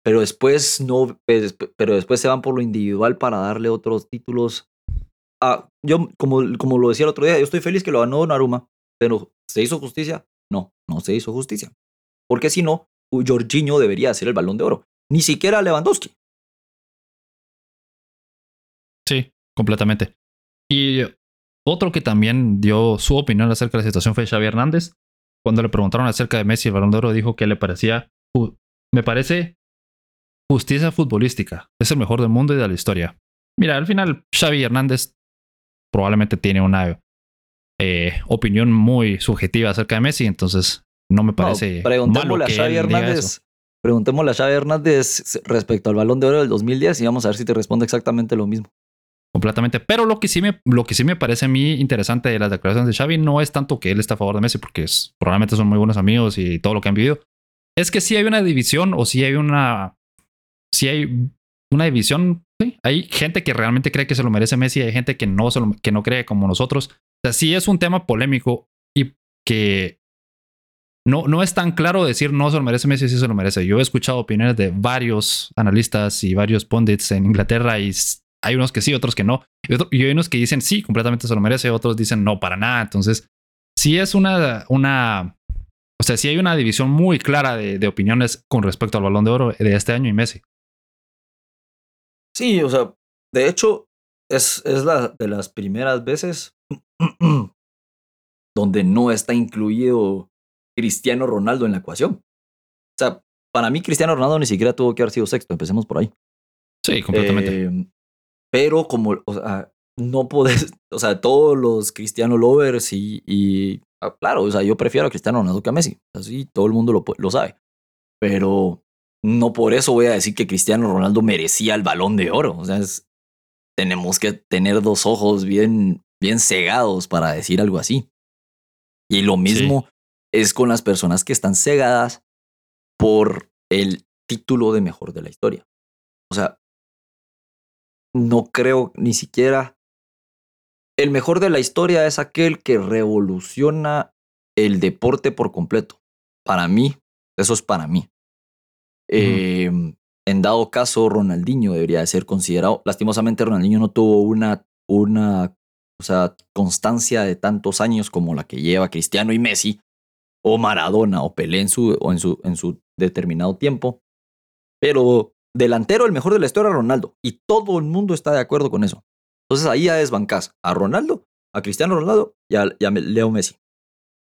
Pero después no, pues, pero después se van por lo individual para darle otros títulos. Ah, yo, como, como lo decía el otro día, yo estoy feliz que lo ganó Naruma, pero ¿se hizo justicia? No, no se hizo justicia. Porque si no, Jorginho debería ser el balón de oro. Ni siquiera Lewandowski. Sí, completamente. Y otro que también dio su opinión acerca de la situación fue Xavi Hernández. Cuando le preguntaron acerca de Messi el balón de oro, dijo que le parecía, me parece justicia futbolística. Es el mejor del mundo y de la historia. Mira, al final Xavi Hernández probablemente tiene una eh, opinión muy subjetiva acerca de Messi, entonces no me parece. preguntémosle a Xavi Hernández. Preguntémosle a Xavi Hernández respecto al balón de oro del 2010 y vamos a ver si te responde exactamente lo mismo. Completamente. Pero lo que sí me, lo que sí me parece a mí interesante de las declaraciones de Xavi no es tanto que él está a favor de Messi, porque probablemente son muy buenos amigos y todo lo que han vivido. Es que sí hay una división o sí hay una. Sí hay una división. Hay gente que realmente cree que se lo merece Messi, hay gente que no, que no cree como nosotros. O sea, sí es un tema polémico y que no, no es tan claro decir no se lo merece Messi, sí se lo merece. Yo he escuchado opiniones de varios analistas y varios pundits en Inglaterra y hay unos que sí, otros que no. Y, hay unos que dicen sí, completamente se lo merece, otros dicen no, para nada. Entonces, sí es una, una, o sea, sí hay una división muy clara de, opiniones con respecto al balón de oro de este año y Messi. Sí, o sea, de hecho, es, es la de las primeras veces donde no está incluido Cristiano Ronaldo en la ecuación. O sea, para mí Cristiano Ronaldo ni siquiera tuvo que haber sido sexto, empecemos por ahí. Sí, completamente. Em, pero como, o sea, no puedes, o sea, todos los Cristiano lovers y, y ah, claro, o sea, yo prefiero a Cristiano Ronaldo que a Messi, así todo el mundo lo, lo sabe. Pero no por eso voy a decir que Cristiano Ronaldo merecía el balón de oro. O sea, tenemos que tener dos ojos bien, bien cegados para decir algo así. Y lo mismo es con las personas que están cegadas por el título de mejor de la historia. O sea, no creo ni siquiera... El mejor de la historia es aquel que revoluciona el deporte por completo. Para mí, eso es para mí. Em, en dado caso, Ronaldinho debería ser considerado. Lastimosamente, Ronaldinho no tuvo una, una o sea, constancia de tantos años como la que lleva Cristiano y Messi, o Maradona, o Pelé en su, o en su, en su determinado tiempo. Pero delantero, el mejor de la historia, Ronaldo. Y todo el mundo está de acuerdo con eso. Entonces ahí ya desbancás a Ronaldo, a Cristiano Ronaldo y a, Leo Messi.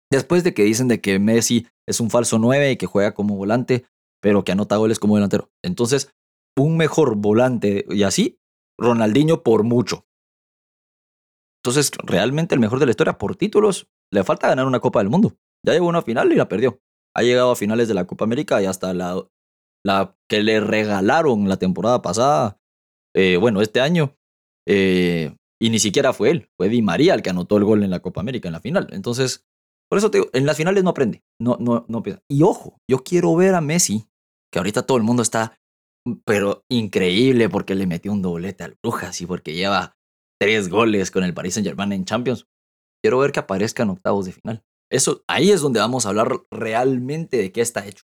Después de que dicen de que Messi es un falso 9 y que juega como volante, pero que anota goles como delantero. Entonces, un mejor volante y así, Ronaldinho por mucho. Entonces, realmente el mejor de la historia por títulos, le falta ganar una Copa del Mundo. Ya llegó una final y la perdió. Ha llegado a finales de la Copa América y hasta la la que le regalaron la temporada pasada, eh, bueno, este año, eh, y ni siquiera fue él, fue Di María el que anotó el gol en la Copa América en la final. Entonces, por eso te digo, en las finales no aprende, no, no, no Y ojo, yo quiero ver a Messi, que ahorita todo el mundo está, pero increíble porque le metió un doblete al Brujas y porque lleva tres goles con el Paris Saint Germain en Champions. Quiero ver que aparezca en octavos de final. Eso, ahí es donde vamos a hablar realmente de qué está hecho.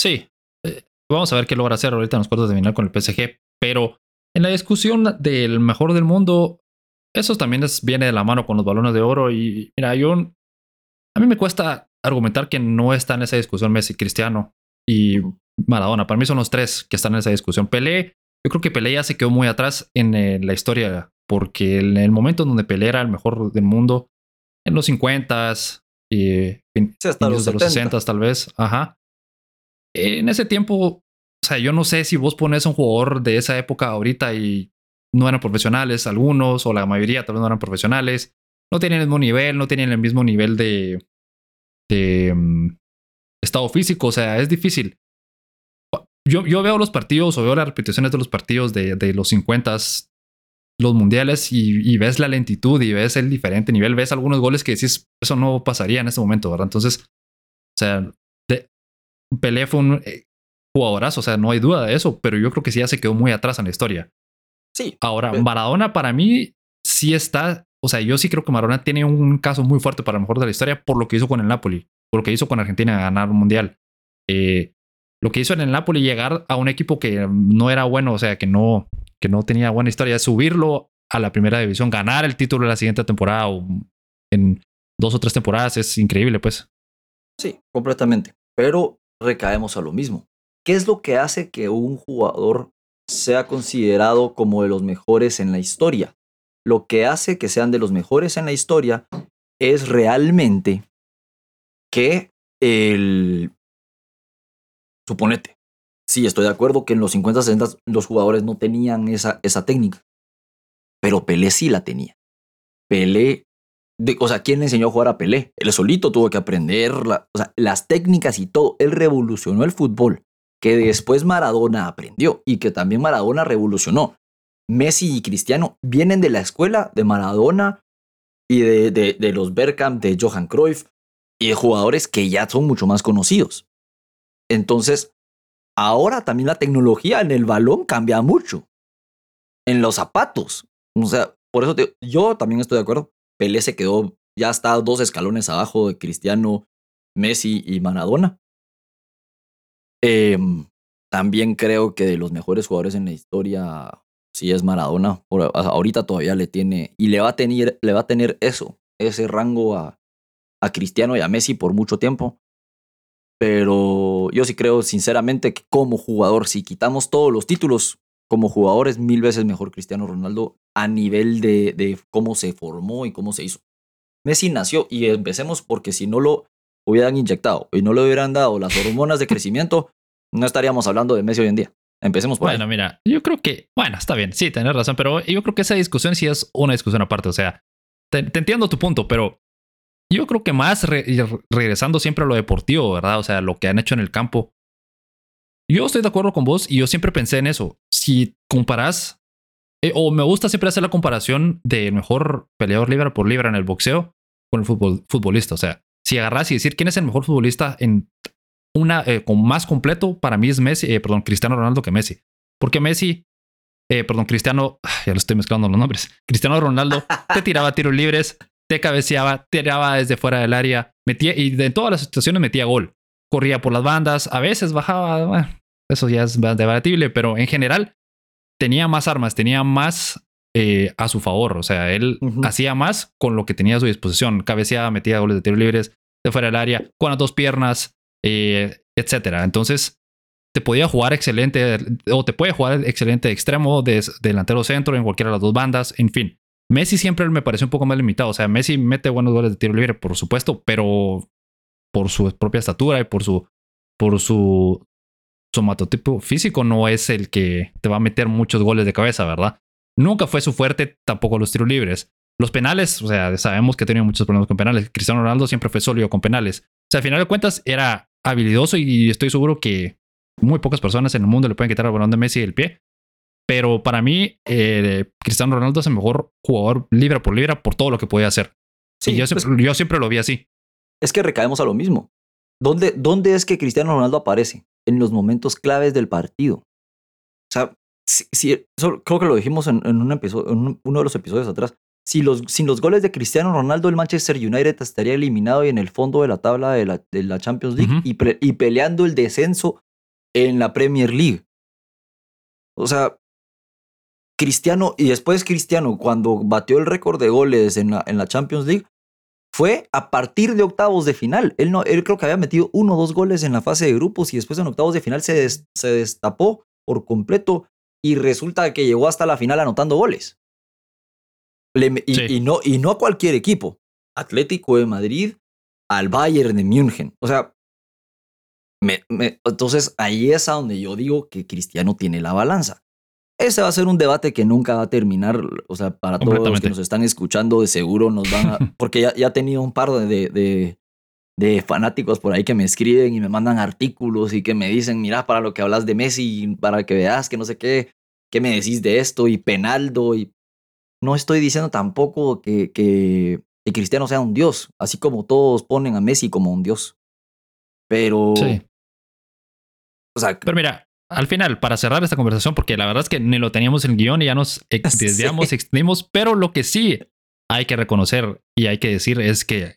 Sí. Eh, vamos a ver qué logra hacer ahorita en los cuartos de final con el PSG. Pero en la discusión del mejor del mundo, eso también viene de la mano con los balones de oro. Y mira, yo. A mí me cuesta argumentar que no está en esa discusión Messi, Cristiano y Maradona. Para mí son los tres que están en esa discusión. Pelé, yo creo que Pelé ya se quedó muy atrás en eh, la historia, porque en el momento en donde Pelé era el mejor del mundo, en los 50s y hasta los, de los 60 tal vez, ajá en ese tiempo, o sea, yo no sé si vos pones a un jugador de esa época ahorita y no eran profesionales, algunos o la mayoría tal vez no eran profesionales, no tienen el mismo nivel, no tienen el mismo nivel de, de mm, estado físico, o sea, es difícil. Yo, yo, veo los partidos o veo las repeticiones de los partidos de, de los 50, los mundiales y, y, ves la lentitud y ves el diferente nivel, ves algunos goles que decís, eso no pasaría en ese momento, ¿verdad? Entonces, o sea, Pelé fue un eh, jugadorazo, o sea, no hay duda de eso, pero yo creo que sí ya se quedó muy atrás en la historia. Sí. Ahora, Maradona para mí sí está, o sea, yo sí creo que Maradona tiene un caso muy fuerte para lo mejor de la historia por lo que hizo con el Napoli. Lo que hizo con Argentina ganar un mundial. Eh, lo que hizo en el Napoli llegar a un equipo que no era bueno, o sea, que no, que no tenía buena historia, subirlo a la primera división, ganar el título de la siguiente temporada o en dos o tres temporadas es increíble, pues. Sí, completamente. Pero recaemos a lo mismo. ¿Qué es lo que hace que un jugador sea considerado como de los mejores en la historia? Lo que hace que sean de los mejores en la historia es realmente que el... Suponete, sí, estoy de acuerdo que en los 50, 60 los jugadores no tenían esa, esa técnica, pero Pelé sí la tenía. Pelé o sea, ¿quién le enseñó a jugar a Pelé? Él solito tuvo que aprender o sea, las técnicas y todo. Él revolucionó el fútbol, que después Maradona aprendió y que también Maradona revolucionó. Messi y Cristiano vienen de la escuela de Maradona y de, de, de los Bergkamp, de Johan Cruyff y de jugadores que ya son mucho más conocidos. Entonces, ahora también la tecnología en el balón cambia mucho. En los zapatos. O sea, por eso yo también estoy de acuerdo. Pelé se quedó, ya está dos escalones abajo de Cristiano, Messi y Maradona. Em, también creo que de los mejores jugadores en la historia, sí es Maradona. ahorita todavía le tiene, y le va a tener, le va a tener eso, ese rango a, a Cristiano y a Messi por mucho tiempo. Pero yo sí creo sinceramente que como jugador, si quitamos todos los títulos, como jugador es mil veces mejor Cristiano Ronaldo a nivel de, cómo se formó y cómo se hizo. Messi nació y empecemos porque si no lo hubieran inyectado y no le hubieran dado las hormonas de crecimiento, no estaríamos hablando de Messi hoy en día. Empecemos por Bueno, mira, yo creo que, bueno, está bien, sí, tenés razón, pero yo creo que esa discusión sí es una discusión aparte. O sea, te, entiendo tu punto, pero yo creo que más regresando siempre a lo deportivo, ¿verdad? O sea, lo que han hecho en el campo. Yo estoy de acuerdo con vos y yo siempre pensé en eso. Si comparas, eh, o me gusta siempre hacer la comparación del mejor peleador libra por libra en el boxeo con el fútbol, futbolista. O sea, si agarras y decir quién es el mejor futbolista en una eh, con más completo, para mí es Messi, eh, perdón, Cristiano Ronaldo que Messi. Porque Messi, perdón, Cristiano, ya lo estoy mezclando los nombres. Cristiano Ronaldo te tiraba tiros libres, te cabeceaba, tiraba desde fuera del área, metía y de todas las situaciones metía gol corría por las bandas, a veces bajaba, bueno, eso ya es debatible, pero en general tenía más armas, tenía más eh, a su favor, o sea, él hacía más con lo que tenía a su disposición, cabeceaba, metía goles de tiro libres de fuera del área, con las dos piernas, eh, etcétera. Entonces, te podía jugar excelente, o te puede jugar excelente extremo, de, delantero centro, en cualquiera de las dos bandas, en fin. Messi siempre me pareció un poco más limitado. O sea, Messi mete buenos goles de tiro libre, por supuesto, pero por su propia estatura y por su, por su somatotipo físico, no es el que te va a meter muchos goles de cabeza, ¿verdad? Nunca fue su fuerte, tampoco los tiros libres. Los penales, o sea, sabemos que tenía muchos problemas con penales. Cristiano Ronaldo siempre fue sólido con penales. O sea, al final de cuentas era habilidoso y estoy seguro que muy pocas personas en el mundo le pueden quitar el balón de Messi del pie. Pero para mí, eh, Cristiano Ronaldo es el mejor jugador libra por libra por todo lo que podía hacer. Sí, yo, pues yo siempre lo vi así es que recaemos a lo mismo. ¿Dónde, ¿Dónde es que Cristiano Ronaldo aparece? En los momentos claves del partido. O sea, si, creo que lo dijimos en, un episodio, en uno de los episodios atrás. Si los, sin los goles de Cristiano Ronaldo, el Manchester United estaría eliminado y en el fondo de la tabla de la, de la Champions League y, y, peleando el descenso en la Premier League. O sea, Cristiano, y después Cristiano, cuando batió el récord de goles en la, en la Champions League, fue a partir de octavos de final. Él, no, él creo que había metido uno o dos goles en la fase de grupos y después en octavos de final se, se destapó por completo y resulta que llegó hasta la final anotando goles. y, no, y no a cualquier equipo. Atlético de Madrid al Bayern de München. O sea, entonces ahí es a donde yo digo que Cristiano tiene la balanza. Ese va a ser un debate que nunca va a terminar. O sea, para todos los que nos están escuchando, de seguro nos van a. Porque ya, ya he tenido un par de, de, de, fanáticos por ahí que me escriben y me mandan artículos y que me dicen: Mira, para lo que hablas de Messi, para que veas que no sé qué, qué me decís de esto y Penaldo. Y no estoy diciendo tampoco que, que, que Cristiano sea un dios, así como todos ponen a Messi como un dios. Pero. Sí. O sea, pero mira, al final, para cerrar esta conversación, porque la verdad es que ni lo teníamos en el guion y ya nos desviamos, extendimos, pero lo que sí hay que reconocer y hay que decir es que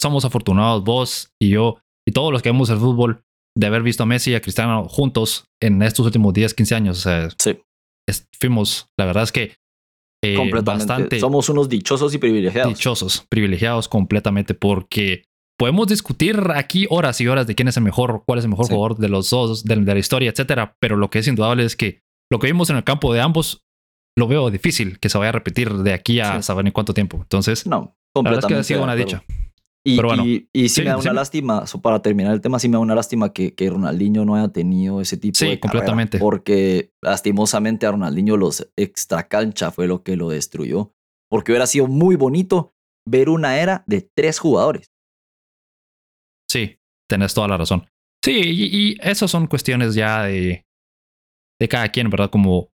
somos afortunados vos y yo y todos los que vemos el fútbol de haber visto a Messi y a Cristiano juntos en estos últimos 10, 15 años. O sea, Sí, fuimos, la verdad es que eh, bastante Somos unos dichosos y privilegiados. dichosos, privilegiados completamente porque podemos discutir aquí horas y horas de quién es el mejor, cuál es el mejor Sí. jugador de los dos, de, de la historia, etcétera. Pero lo que es indudable es que lo que vimos en el campo de ambos lo veo difícil que se vaya a repetir de aquí a Sí. saber en cuánto tiempo. Entonces, No, la verdad es que ha sido una dicha. Y, Pero bueno. y, y sí, Sí, me da una sí. lástima, para terminar el tema, sí me da una lástima que, que Ronaldinho no haya tenido ese tipo Sí, de carrera, completamente. porque lastimosamente a Ronaldinho los extracancha fue lo que lo destruyó. Porque hubiera sido muy bonito ver una era de tres jugadores. Sí, tenés toda la razón. Sí, y, y esas son cuestiones ya de, de cada quien, ¿verdad? Como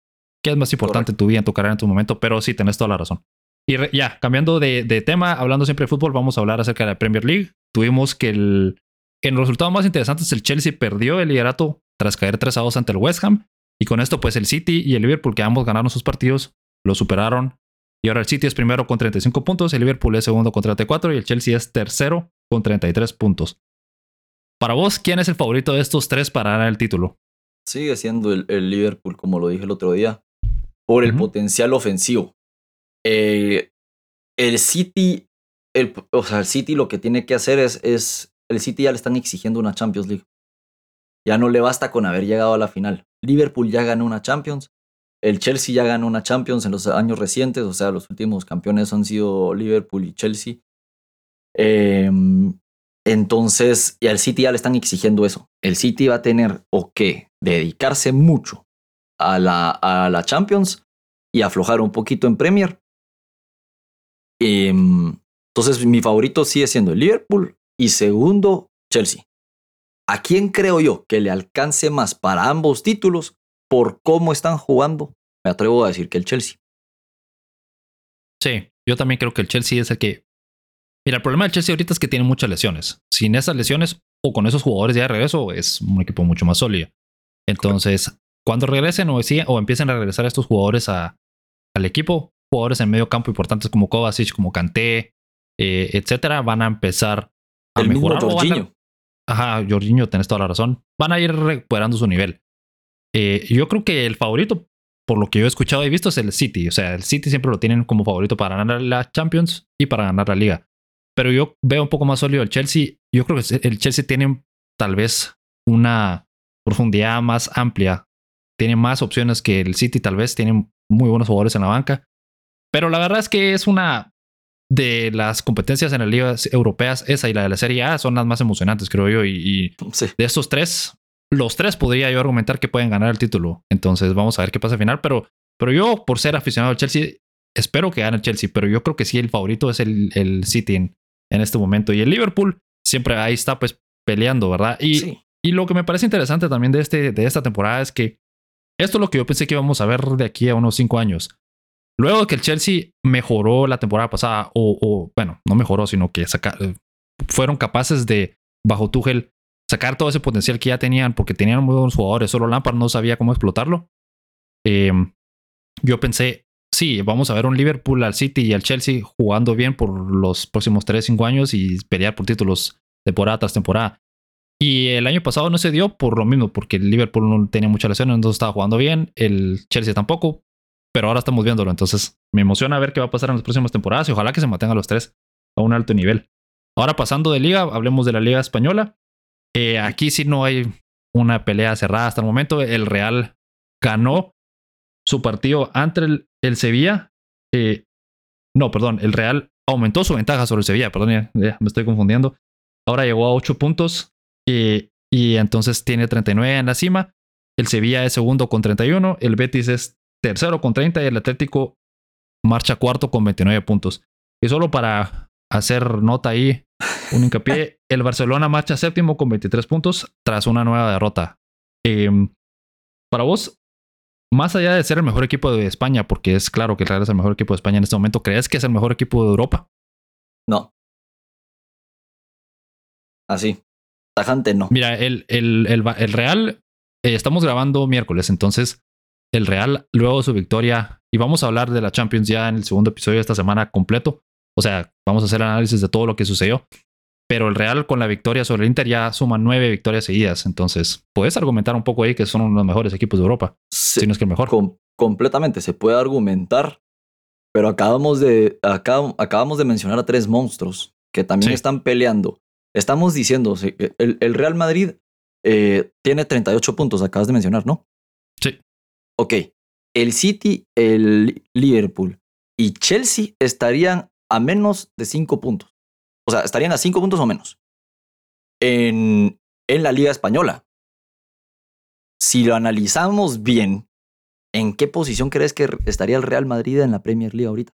qué es más importante en tu vida, en tu carrera, en tu momento, pero sí, tenés toda la razón. Y ya, cambiando de, de tema, hablando siempre de fútbol, vamos a hablar acerca de la Premier League. Tuvimos que el, en los resultados más interesantes, el Chelsea perdió el liderato tras caer 3 a 2 ante el West Ham. Y con esto, pues el City y el Liverpool, que ambos ganaron sus partidos, lo superaron. Y ahora el City es primero con 35 puntos, el Liverpool es segundo con 34 y el Chelsea es tercero con 33 puntos. Para vos, ¿quién es el favorito de estos tres para ganar el título? Sigue siendo el, el Liverpool, como lo dije el otro día, por el potencial ofensivo. Eh, el City, el, o sea, el City lo que tiene que hacer es, es, el City ya le están exigiendo una Champions League. Ya no le basta con haber llegado a la final. Liverpool ya ganó una Champions. El Chelsea ya ganó una Champions en los años recientes, o sea, los últimos campeones han sido Liverpool y Chelsea. Em, entonces, y al City ya le están exigiendo eso. El City va a tener o que dedicarse mucho a la, a la Champions y aflojar un poquito en Premier. Em, entonces, mi favorito sigue siendo el Liverpool y segundo, Chelsea. ¿A quién creo yo que le alcance más para ambos títulos por cómo están jugando? Me atrevo a decir que el Chelsea. Sí, yo también creo que el Chelsea es el que. Mira, el problema del Chelsea ahorita es que tiene muchas lesiones. Sin esas lesiones o con esos jugadores ya de regreso, es un equipo mucho más sólido. Entonces, cuando regresen o, empiecen a regresar estos jugadores a- al equipo, jugadores en medio campo importantes como Kovacic, como Kanté, eh, etcétera, van a empezar a El mismo mejorar. o van a- Jorginho. Ajá, Jorginho, tenés toda la razón. Van a ir recuperando su nivel. Eh, yo creo que el favorito, por lo que yo he escuchado y visto, es el City. O sea, el City siempre lo tienen como favorito para ganar la Champions y para ganar la liga. Pero yo veo un poco más sólido el Chelsea. Yo creo que el Chelsea tiene tal vez una profundidad más amplia. Tiene más opciones que el City, tal vez. Tiene muy buenos jugadores en la banca. Pero la verdad es que es una de las competencias en las ligas europeas, esa y la de la Serie A son las más emocionantes, creo yo. Y, y Sí. de estos tres, los tres podría yo argumentar que pueden ganar el título. Entonces vamos a ver qué pasa al final. Pero, pero yo, por ser aficionado al Chelsea, espero que gane el Chelsea. Pero yo creo que sí, el favorito es el, el City en, en este momento. Y el Liverpool siempre ahí está pues peleando, ¿verdad? Y, sí. y lo que me parece interesante también de, este, de esta temporada es que esto es lo que yo pensé que íbamos a ver de aquí a unos cinco años. Luego de que el Chelsea mejoró la temporada pasada, o, o, bueno, no mejoró, sino que saca- fueron capaces de, bajo Tuchel, sacar todo ese potencial que ya tenían, porque tenían muy buenos jugadores, solo Lampard no sabía cómo explotarlo. Eh, yo pensé, sí, vamos a ver un Liverpool al City y al Chelsea jugando bien por los próximos 3, 5 años y pelear por títulos temporada tras temporada. Y el año pasado no se dio por lo mismo, porque el Liverpool no tenía muchas lesiones, entonces estaba jugando bien, el Chelsea tampoco, pero ahora estamos viéndolo, entonces me emociona ver qué va a pasar en las próximas temporadas y ojalá que se mantengan los tres a un alto nivel. Ahora pasando de liga, hablemos de la liga española. Eh, aquí sí no hay una pelea cerrada hasta el momento. El Real ganó su partido ante el, el Sevilla. Eh, no, perdón, el Real aumentó su ventaja sobre el Sevilla, perdón, me estoy confundiendo. Ahora llegó a 8 puntos eh, y entonces tiene 39 en la cima. El Sevilla es segundo con 31, el Betis es tercero con 30 y el Atlético marcha cuarto con 29 puntos. Y solo para hacer nota ahí, un hincapié, el Barcelona marcha séptimo con 23 puntos tras una nueva derrota. Eh, para vos, más allá de ser el mejor equipo de España, porque es claro que el Real es el mejor equipo de España en este momento, ¿crees que es el mejor equipo de Europa? No. Así. Tajante no. Mira, el, el, el, el Real, eh, estamos grabando miércoles, entonces el Real, luego de su victoria, y vamos a hablar de la Champions ya en el segundo episodio de esta semana completo. O sea, vamos a hacer análisis de todo lo que sucedió. pero el Real con la victoria sobre el Inter ya suma nueve victorias seguidas. Entonces, puedes argumentar un poco ahí que son uno de los mejores equipos de Europa, Se- si no es que el mejor. com- completamente, se puede argumentar, pero acabamos de, acá- acabamos de mencionar a tres monstruos que también Sí. están peleando. Estamos diciendo, sí, el, el Real Madrid eh, tiene 38 puntos, acabas de mencionar, ¿no? Sí. Ok, el City, el Liverpool y Chelsea estarían a menos de 5 puntos. O sea, estarían a 5 puntos o menos. En, en la Liga Española. Si lo analizamos bien, ¿en qué posición crees que estaría el Real Madrid en la Premier League ahorita?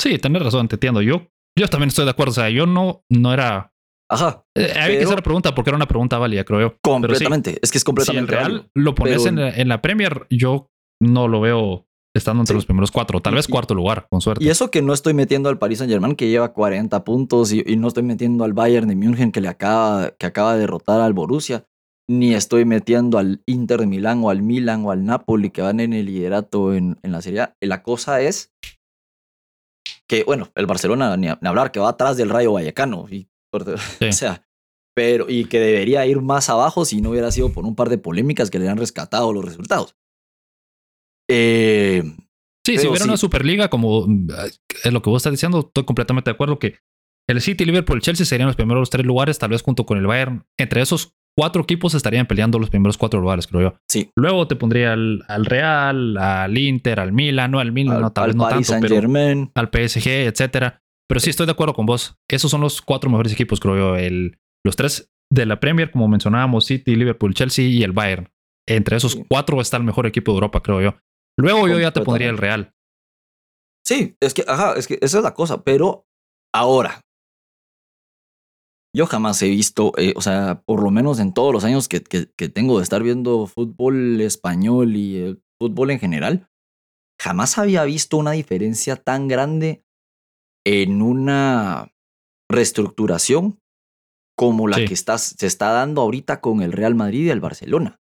Sí, tenés razón, te entiendo. Yo, yo también estoy de acuerdo. O sea, yo no, no era. Ajá, eh, había que hacer la pregunta porque era una pregunta válida, creo yo. Sí, completamente. es que es si el completamente Real lo pones Pero- en, la, en la Premier, yo no lo veo estando entre Sí. los primeros cuatro, tal vez cuarto lugar, con suerte. Y eso que no estoy metiendo al Paris Saint Germain que lleva 40 puntos y, y no estoy metiendo al Bayern de München que le acaba, que acaba de derrotar al Borussia, ni estoy metiendo al Inter de Milán o al Milan o al Napoli que van en el liderato en, en la Serie A. La cosa es que, bueno, el Barcelona, ni, a- ni hablar, que va atrás del Rayo Vallecano. Y, Sí. O sea, pero, y que debería ir más abajo si no hubiera sido por un par de polémicas que le han rescatado los resultados. Eh, Sí, si hubiera sí. una Superliga, como mm, es lo que vos estás diciendo, estoy completamente de acuerdo que el City, Liverpool, el Chelsea serían los primeros tres lugares, tal vez junto con el Bayern. Entre esos cuatro equipos estarían peleando los primeros cuatro lugares, creo yo. sí, Luego te pondría al, al Real, al Inter, al Milan, no al Milan, al, no, tal al vez no tanto, pero al PSG, etcétera. Pero sí estoy de acuerdo con vos. Esos son los cuatro mejores equipos, creo yo. El, los tres de la Premier, como mencionábamos, City, Liverpool, Chelsea y el Bayern. Entre esos Sí. cuatro está el mejor equipo de Europa, creo yo. Luego yo ya te pondría el Real. Sí, es que, ajá, es que esa es la cosa, pero ahora, yo jamás he visto, eh, o sea, por lo menos en todos los años que, que- que tengo de estar viendo fútbol español y el fútbol en general, jamás había visto una diferencia tan grande en una reestructuración como la Sí. que está, se está dando ahorita con el Real Madrid y el Barcelona.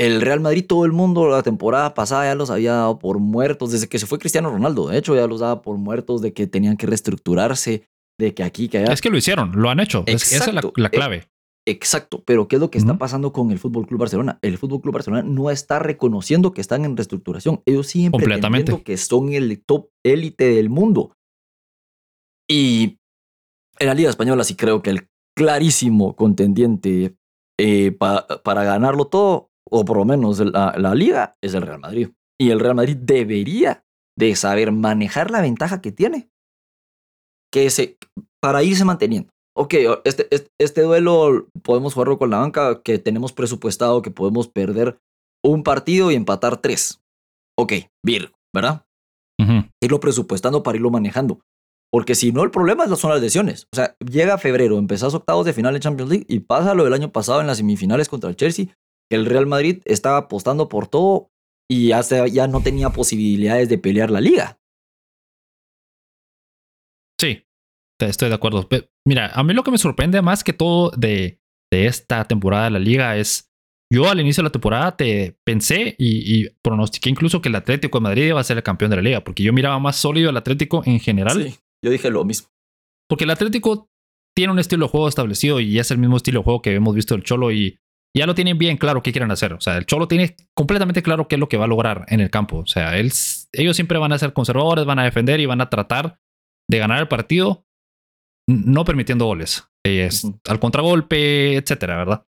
El Real Madrid, todo el mundo la temporada pasada ya los había dado por muertos, desde que se fue Cristiano Ronaldo, de hecho ya los daba por muertos, de que tenían que reestructurarse, de que aquí, que allá. Es que lo hicieron, lo han hecho. Es- esa es la, Eh, clave. Exacto, pero ¿qué es lo que está pasando con el Fútbol Club Barcelona? El Fútbol Club Barcelona no está reconociendo que están en reestructuración. Ellos siguen pretendiendo que son el top élite del mundo. Y en la Liga Española sí creo que el clarísimo contendiente eh, pa- para ganarlo todo, o por lo menos la, la Liga, es el Real Madrid. Y el Real Madrid debería de saber manejar la ventaja que tiene que se, para irse manteniendo. Ok, este, este, este duelo podemos jugarlo con la banca, que tenemos presupuestado que podemos perder un partido y empatar tres. Ok, Virgo, ¿verdad? Ujú. Irlo presupuestando para irlo manejando. Porque si no, el problema es- son las lesiones. O sea, llega febrero, empezás octavos de final en Champions League y pasa lo del año pasado en las semifinales contra el Chelsea, el Real Madrid estaba apostando por todo y ya, se- ya no tenía posibilidades de pelear la liga. Sí, estoy de acuerdo. Pe- Mira, a mí lo que me sorprende más que todo de, de esta temporada de la liga es, yo al inicio de la temporada te pensé y, y pronostiqué incluso que el Atlético de Madrid iba a ser el campeón de la liga, porque yo miraba más sólido al Atlético en general, Sí, yo dije lo mismo. porque el Atlético tiene un estilo de juego establecido y es el mismo estilo de juego que hemos visto del Cholo y ya lo tienen bien claro qué quieren hacer. O sea, el Cholo tiene completamente claro qué es lo que va a lograr en el campo. O sea, él, ellos siempre van a ser conservadores, van a defender y van a tratar de ganar el partido no permitiendo goles. Al contragolpe, etcétera, ¿verdad?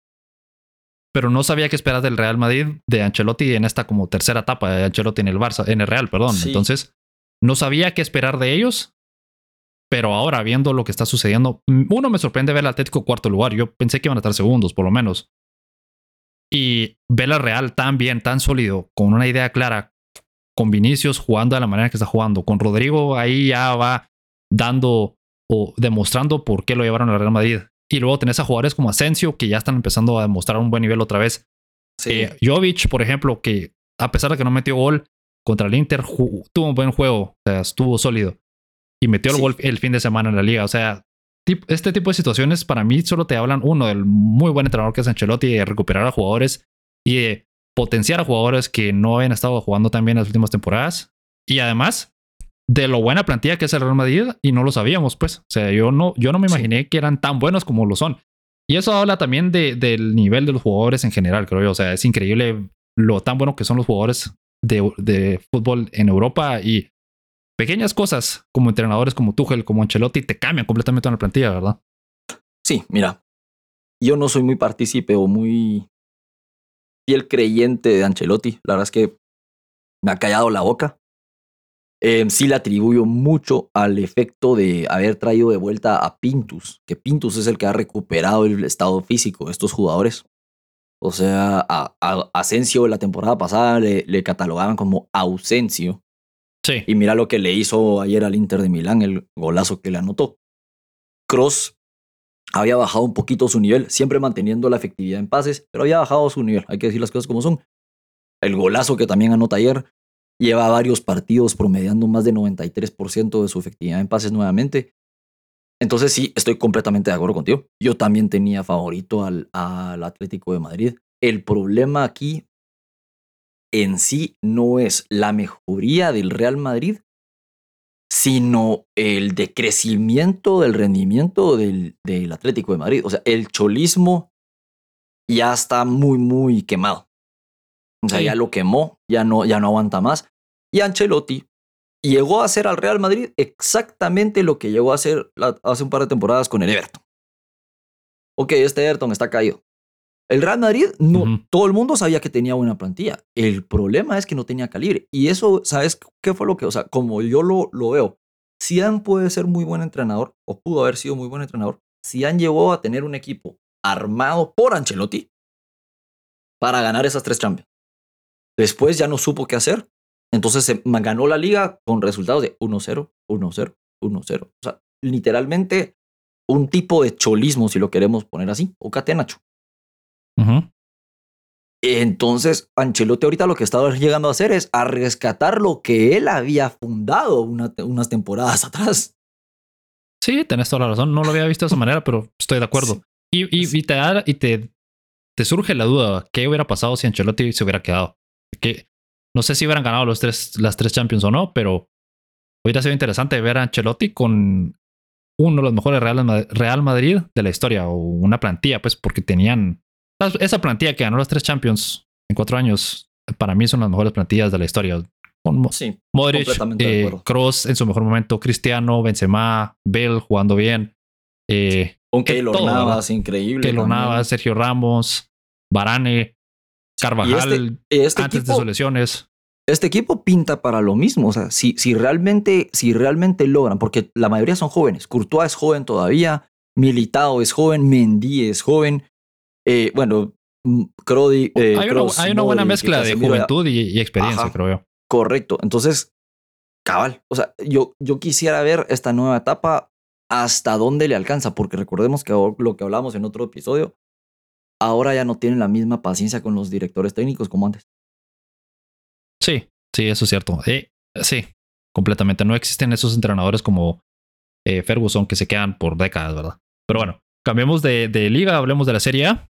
Pero no sabía qué esperar del Real Madrid de Ancelotti en esta como tercera etapa de Ancelotti en el Barça, en el Real, perdón. Sí. Entonces, no sabía qué esperar de ellos. Pero ahora, viendo lo que está sucediendo, uno me sorprende ver al Atlético cuarto lugar. Yo pensé que iban a estar segundos, por lo menos. Y ver al Real tan bien, tan sólido, con una idea clara, con Vinicius jugando de la manera que está jugando, con Rodrigo ahí ya va dando o demostrando por qué lo llevaron al Real Madrid. Y luego tenés a jugadores como Asensio que ya están empezando a demostrar un buen nivel otra vez. Sí. Eh, Jovic, por ejemplo, que a pesar de que no metió gol contra el Inter, tuvo un buen juego, o sea, estuvo sólido. Y metió el Sí. gol el fin de semana en la liga. O sea, este tipo de situaciones para mí solo te hablan, uno, del muy buen entrenador que es Ancelotti, de recuperar a jugadores y de potenciar a jugadores que no habían estado jugando tan bien en las últimas temporadas. Y además, de lo buena plantilla que es el Real Madrid y no lo sabíamos, pues. O sea, yo no, yo no me imaginé que eran tan buenos como lo son. Y eso habla también de, del nivel de los jugadores en general, creo yo. O sea, es increíble lo tan bueno que son los jugadores de, de fútbol en Europa y pequeñas cosas como entrenadores como Tuchel, como Ancelotti, te cambian completamente una plantilla, ¿verdad? Sí, mira, yo no soy muy partícipe o muy fiel creyente de Ancelotti. La verdad es que me ha callado la boca. Eh, sí le atribuyo mucho al efecto de haber traído de vuelta a Pintus, que Pintus es el que ha recuperado el estado físico de estos jugadores. O sea, a, Asensio la temporada pasada le, le, catalogaban como ausencio. Y mira lo que le hizo ayer al Inter de Milán, el golazo que le anotó. Cross había bajado un poquito su nivel, siempre manteniendo la efectividad en pases, pero había bajado su nivel, hay que decir las cosas como son. El golazo que también anota ayer lleva varios partidos promediando más de 93% de su efectividad en pases nuevamente. Entonces sí, estoy completamente de acuerdo contigo. Yo también tenía favorito al, al Atlético de Madrid. El problema aquí en sí no es la mejoría del Real Madrid, sino el decrecimiento del rendimiento del, del, Atlético de Madrid. O sea, el cholismo ya está muy, muy quemado. O sea, ya lo quemó, ya no, ya no aguanta más. Y Ancelotti llegó a hacer al Real Madrid exactamente lo que llegó a hacer hace un par de temporadas con el Everton. Ok, este Everton está caído. El Real Madrid, no, todo el mundo sabía que tenía buena plantilla. El problema es que no tenía calibre. Y eso, ¿sabes qué fue lo que? O sea, como yo lo, lo veo, Zidane puede ser muy buen entrenador, o pudo haber sido muy buen entrenador. Zidane llegó a tener un equipo armado por Ancelotti para ganar esas tres Champions. Después ya no supo qué hacer. Entonces se ganó la liga con resultados de 1-0, 1-0, 1-0. O sea, literalmente un tipo de cholismo, si lo queremos poner así, o catenacho. Entonces, Ancelotti ahorita lo que está llegando a hacer es a rescatar lo que él había fundado unas temporadas atrás. Sí, tenés toda la razón. No lo había visto de esa manera, pero estoy de acuerdo. Y, y, te, y te, te, surge la duda, ¿qué hubiera pasado si Ancelotti se hubiera quedado? Que no sé si hubieran ganado los tres, las tres Champions o no, pero hubiera sido interesante ver a Ancelotti con uno de los mejores Real, Real Madrid de la historia o una plantilla, pues porque tenían esa plantilla que ganó las tres Champions en cuatro años, para mí son las mejores plantillas de la historia. Con sí, Modric, eh, Cross en su mejor momento, Cristiano, Benzema, Bell jugando bien. Eh, Aunque lo Navas, increíble. lo Navas, Sergio Ramos, Varane, Carvajal, este, este antes de sus lesiones. Este equipo pinta para lo mismo. O sea, si, si, realmente, si realmente logran, porque la mayoría son jóvenes. Courtois es joven todavía, Militao es joven, Mendy es joven. Eh, bueno, mm, Crody. Eh, hay, una, buena mezcla de juventud y, experiencia, creo yo. Correcto. Entonces, cabal. O sea, yo, yo quisiera ver esta nueva etapa hasta dónde le alcanza, porque recordemos que lo que hablamos en otro episodio, ahora ya no tienen la misma paciencia con los directores técnicos como antes. Sí, sí, eso es cierto. Eh, sí, completamente. No existen esos entrenadores como Ferguson que se quedan por décadas, ¿verdad? Pero bueno, cambiemos de, de liga, hablemos de la Serie A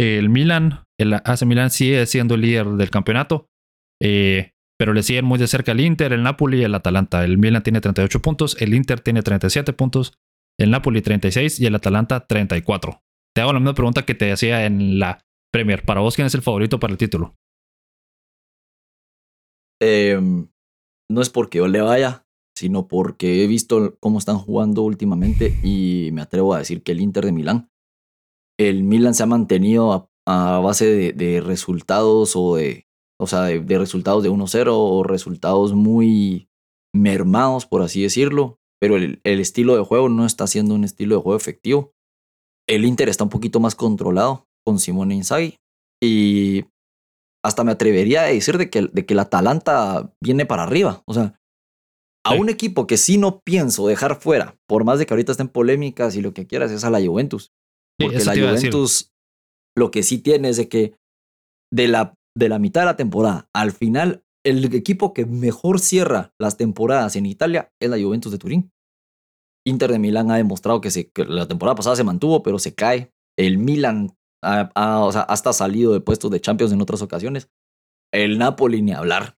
el Milan, el AC Milan sigue siendo el líder del campeonato, eh, pero le siguen muy de cerca el Inter, el Napoli y el Atalanta. El Milan tiene 38 puntos, el Inter tiene 37 puntos, el Napoli 36 y el Atalanta 34. Te hago la misma pregunta que te hacía en la Premier. Para vos, ¿quién es el favorito para el título? Em, no es porque yo le vaya, sino porque he visto cómo están jugando últimamente y me atrevo a decir que el Inter de Milán el Milan se ha mantenido a, base de, resultados o de, o sea, de, resultados de 1-0 o resultados muy mermados, por así decirlo, pero el, estilo de juego no está siendo un estilo de juego efectivo. El Inter está un poquito más controlado con Simone Inzaghi y hasta me atrevería a decir de que, de que el Atalanta viene para arriba. O sea, a un equipo que sí no pienso dejar fuera, por más de que ahorita estén polémicas y lo que quieras, es a la Juventus. Porque la Juventus lo que sí tiene es de que de la, de la mitad de la temporada al final, el equipo que mejor cierra las temporadas en Italia es la Juventus de Turín. Inter de Milán ha demostrado que, se, la temporada pasada se mantuvo, pero se cae. El Milan ha, o sea, hasta salido de puestos de Champions en otras ocasiones. El Napoli ni hablar.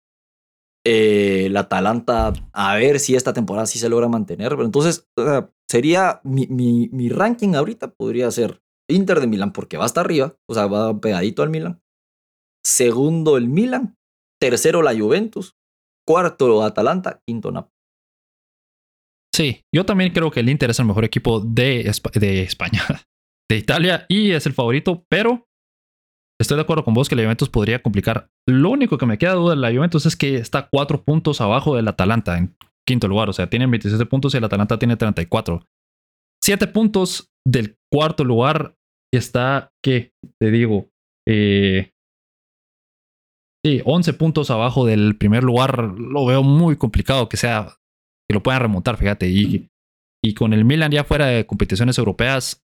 Eh, el Atalanta, a ver si esta temporada sí se logra mantener. Pero entonces, sería mi, ranking ahorita podría ser Inter de Milán, porque va hasta arriba, o sea, va pegadito al Milán. Segundo, el Milán. Tercero, la Juventus. Cuarto, Atalanta. Quinto, Napoli. Sí, yo también creo que el Inter es el mejor equipo de, de España, de Italia, y es el favorito, pero estoy de acuerdo con vos que la Juventus podría complicar. Lo único que me queda duda de la Juventus es que está cuatro puntos abajo del Atalanta quinto lugar, o sea, tienen 27 puntos y el Atalanta tiene 34. Siete puntos del cuarto lugar está, ¿qué? Te digo, eh, sí, 11 puntos abajo del primer lugar. Lo veo muy complicado que sea que lo puedan remontar, fíjate. Y, y con el Milan ya fuera de competiciones europeas,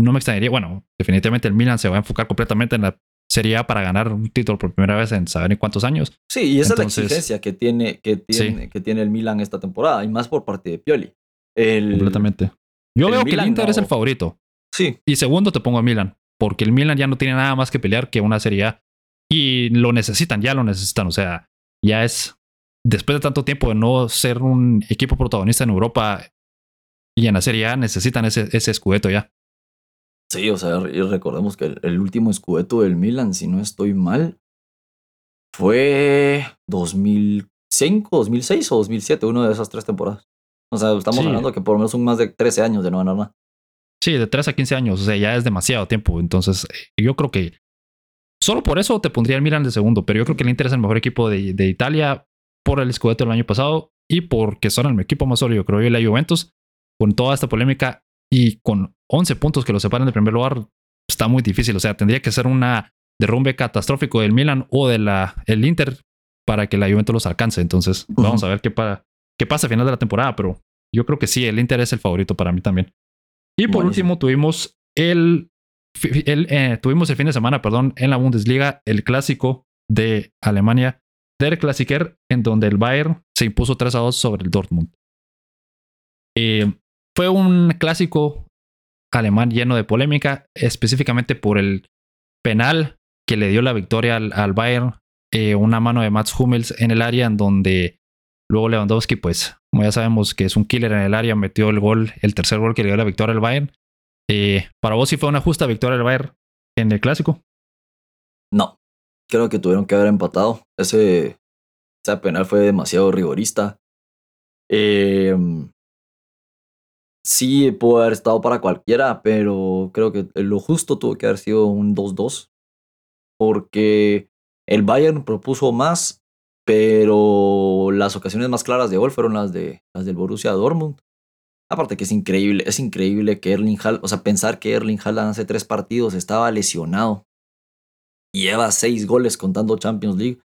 no me extrañaría. Bueno, definitivamente el Milan se va a enfocar completamente en la Serie A para ganar un título por primera vez en saber en cuántos años. Sí, y esa es la exigencia que tiene, que, tiene, que tiene el Milan esta temporada, y más por parte de Pioli. El, completamente. Yo veo que el Inter es el favorito. Sí. Y segundo te pongo a Milan, porque el Milan ya no tiene nada más que pelear que una Serie A. Y lo necesitan, ya lo necesitan. O sea, ya es después de tanto tiempo de no ser un equipo protagonista en Europa y en la Serie A, necesitan ese, ese escudeto ya. Sí, o sea, recordemos que el, último escudeto del Milan, si no estoy mal, fue 2005, 2006 o 2007, una de esas tres temporadas. O sea, estamos hablando que por lo menos son más de 13 años de no ganar nada. Sí, de 3 a 15 años, o sea, ya es demasiado tiempo. Entonces, eh, yo creo que solo por eso te pondría el Milan de segundo, pero yo creo que el Inter es el mejor equipo de, de Italia por el Scudetto del año pasado y porque son el equipo más sólido, creo yo, la Juventus, con toda esta polémica y con 11 puntos que lo separan del primer lugar, está muy difícil. O sea, tendría que ser una derrumbe catastrófico del Milan o del el Inter para que la Juventus los alcance. Entonces, vamos a ver qué, qué pasa a final de la temporada, pero yo creo que sí, el Inter es el favorito para mí también. Y por último, tuvimos el, el eh, tuvimos el fin de semana, perdón, en la Bundesliga, el clásico de Alemania Der Klassiker, en donde el Bayern se impuso 3 a 2 sobre el Dortmund. Eh, fue un clásico alemán lleno de polémica, específicamente por el penal que le dio la victoria al, Bayern, eh, una mano de Mats Hummels en el área, en donde luego Lewandowski, pues, como ya sabemos que es un killer en el área, metió el gol, el tercer gol que le dio la victoria al Bayern. Eh, ¿Para vos sí fue una justa victoria del Bayern en el clásico? No, creo que tuvieron que haber empatado. Ese, ese penal fue demasiado rigorista. Em, sí, pudo haber estado para cualquiera, pero creo que lo justo tuvo que haber sido un 2-2. Porque el Bayern propuso más, pero las ocasiones más claras de gol fueron las, de, las del Borussia Dortmund. Aparte que es increíble, es increíble que Erling Haaland, o sea, pensar que Erling Haaland hace tres partidos estaba lesionado y lleva seis goles contando Champions League,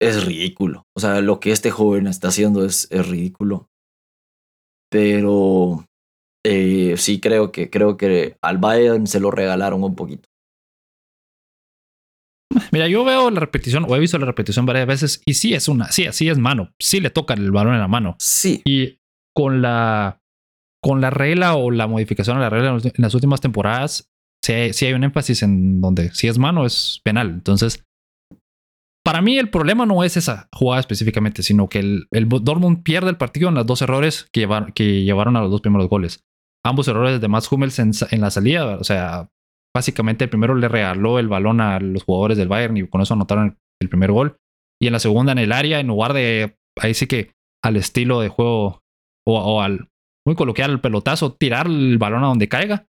es ridículo. O sea, lo que este joven está haciendo es, es ridículo. Pero eh, sí creo que, creo que al Bayern se lo regalaron un poquito. Mira, yo veo la repetición, o he visto la repetición varias veces, y sí es una, sí, así es mano, sí le toca el balón en la mano. Sí. Y con la, con la regla o la modificación a la regla en las últimas temporadas, si hay, un énfasis en donde si es mano es penal. Entonces, para mí el problema no es esa jugada específicamente, sino que el, el Dortmund pierde el partido en los dos errores que, llevaron a los dos primeros goles. Ambos errores de Mats Hummels en, la salida, o sea, básicamente el primero le regaló el balón a los jugadores del Bayern y con eso anotaron el, primer gol. Y en la segunda en el área, en lugar de, ahí sí que al estilo de juego o, o al muy coloquial el pelotazo, tirar el balón a donde caiga.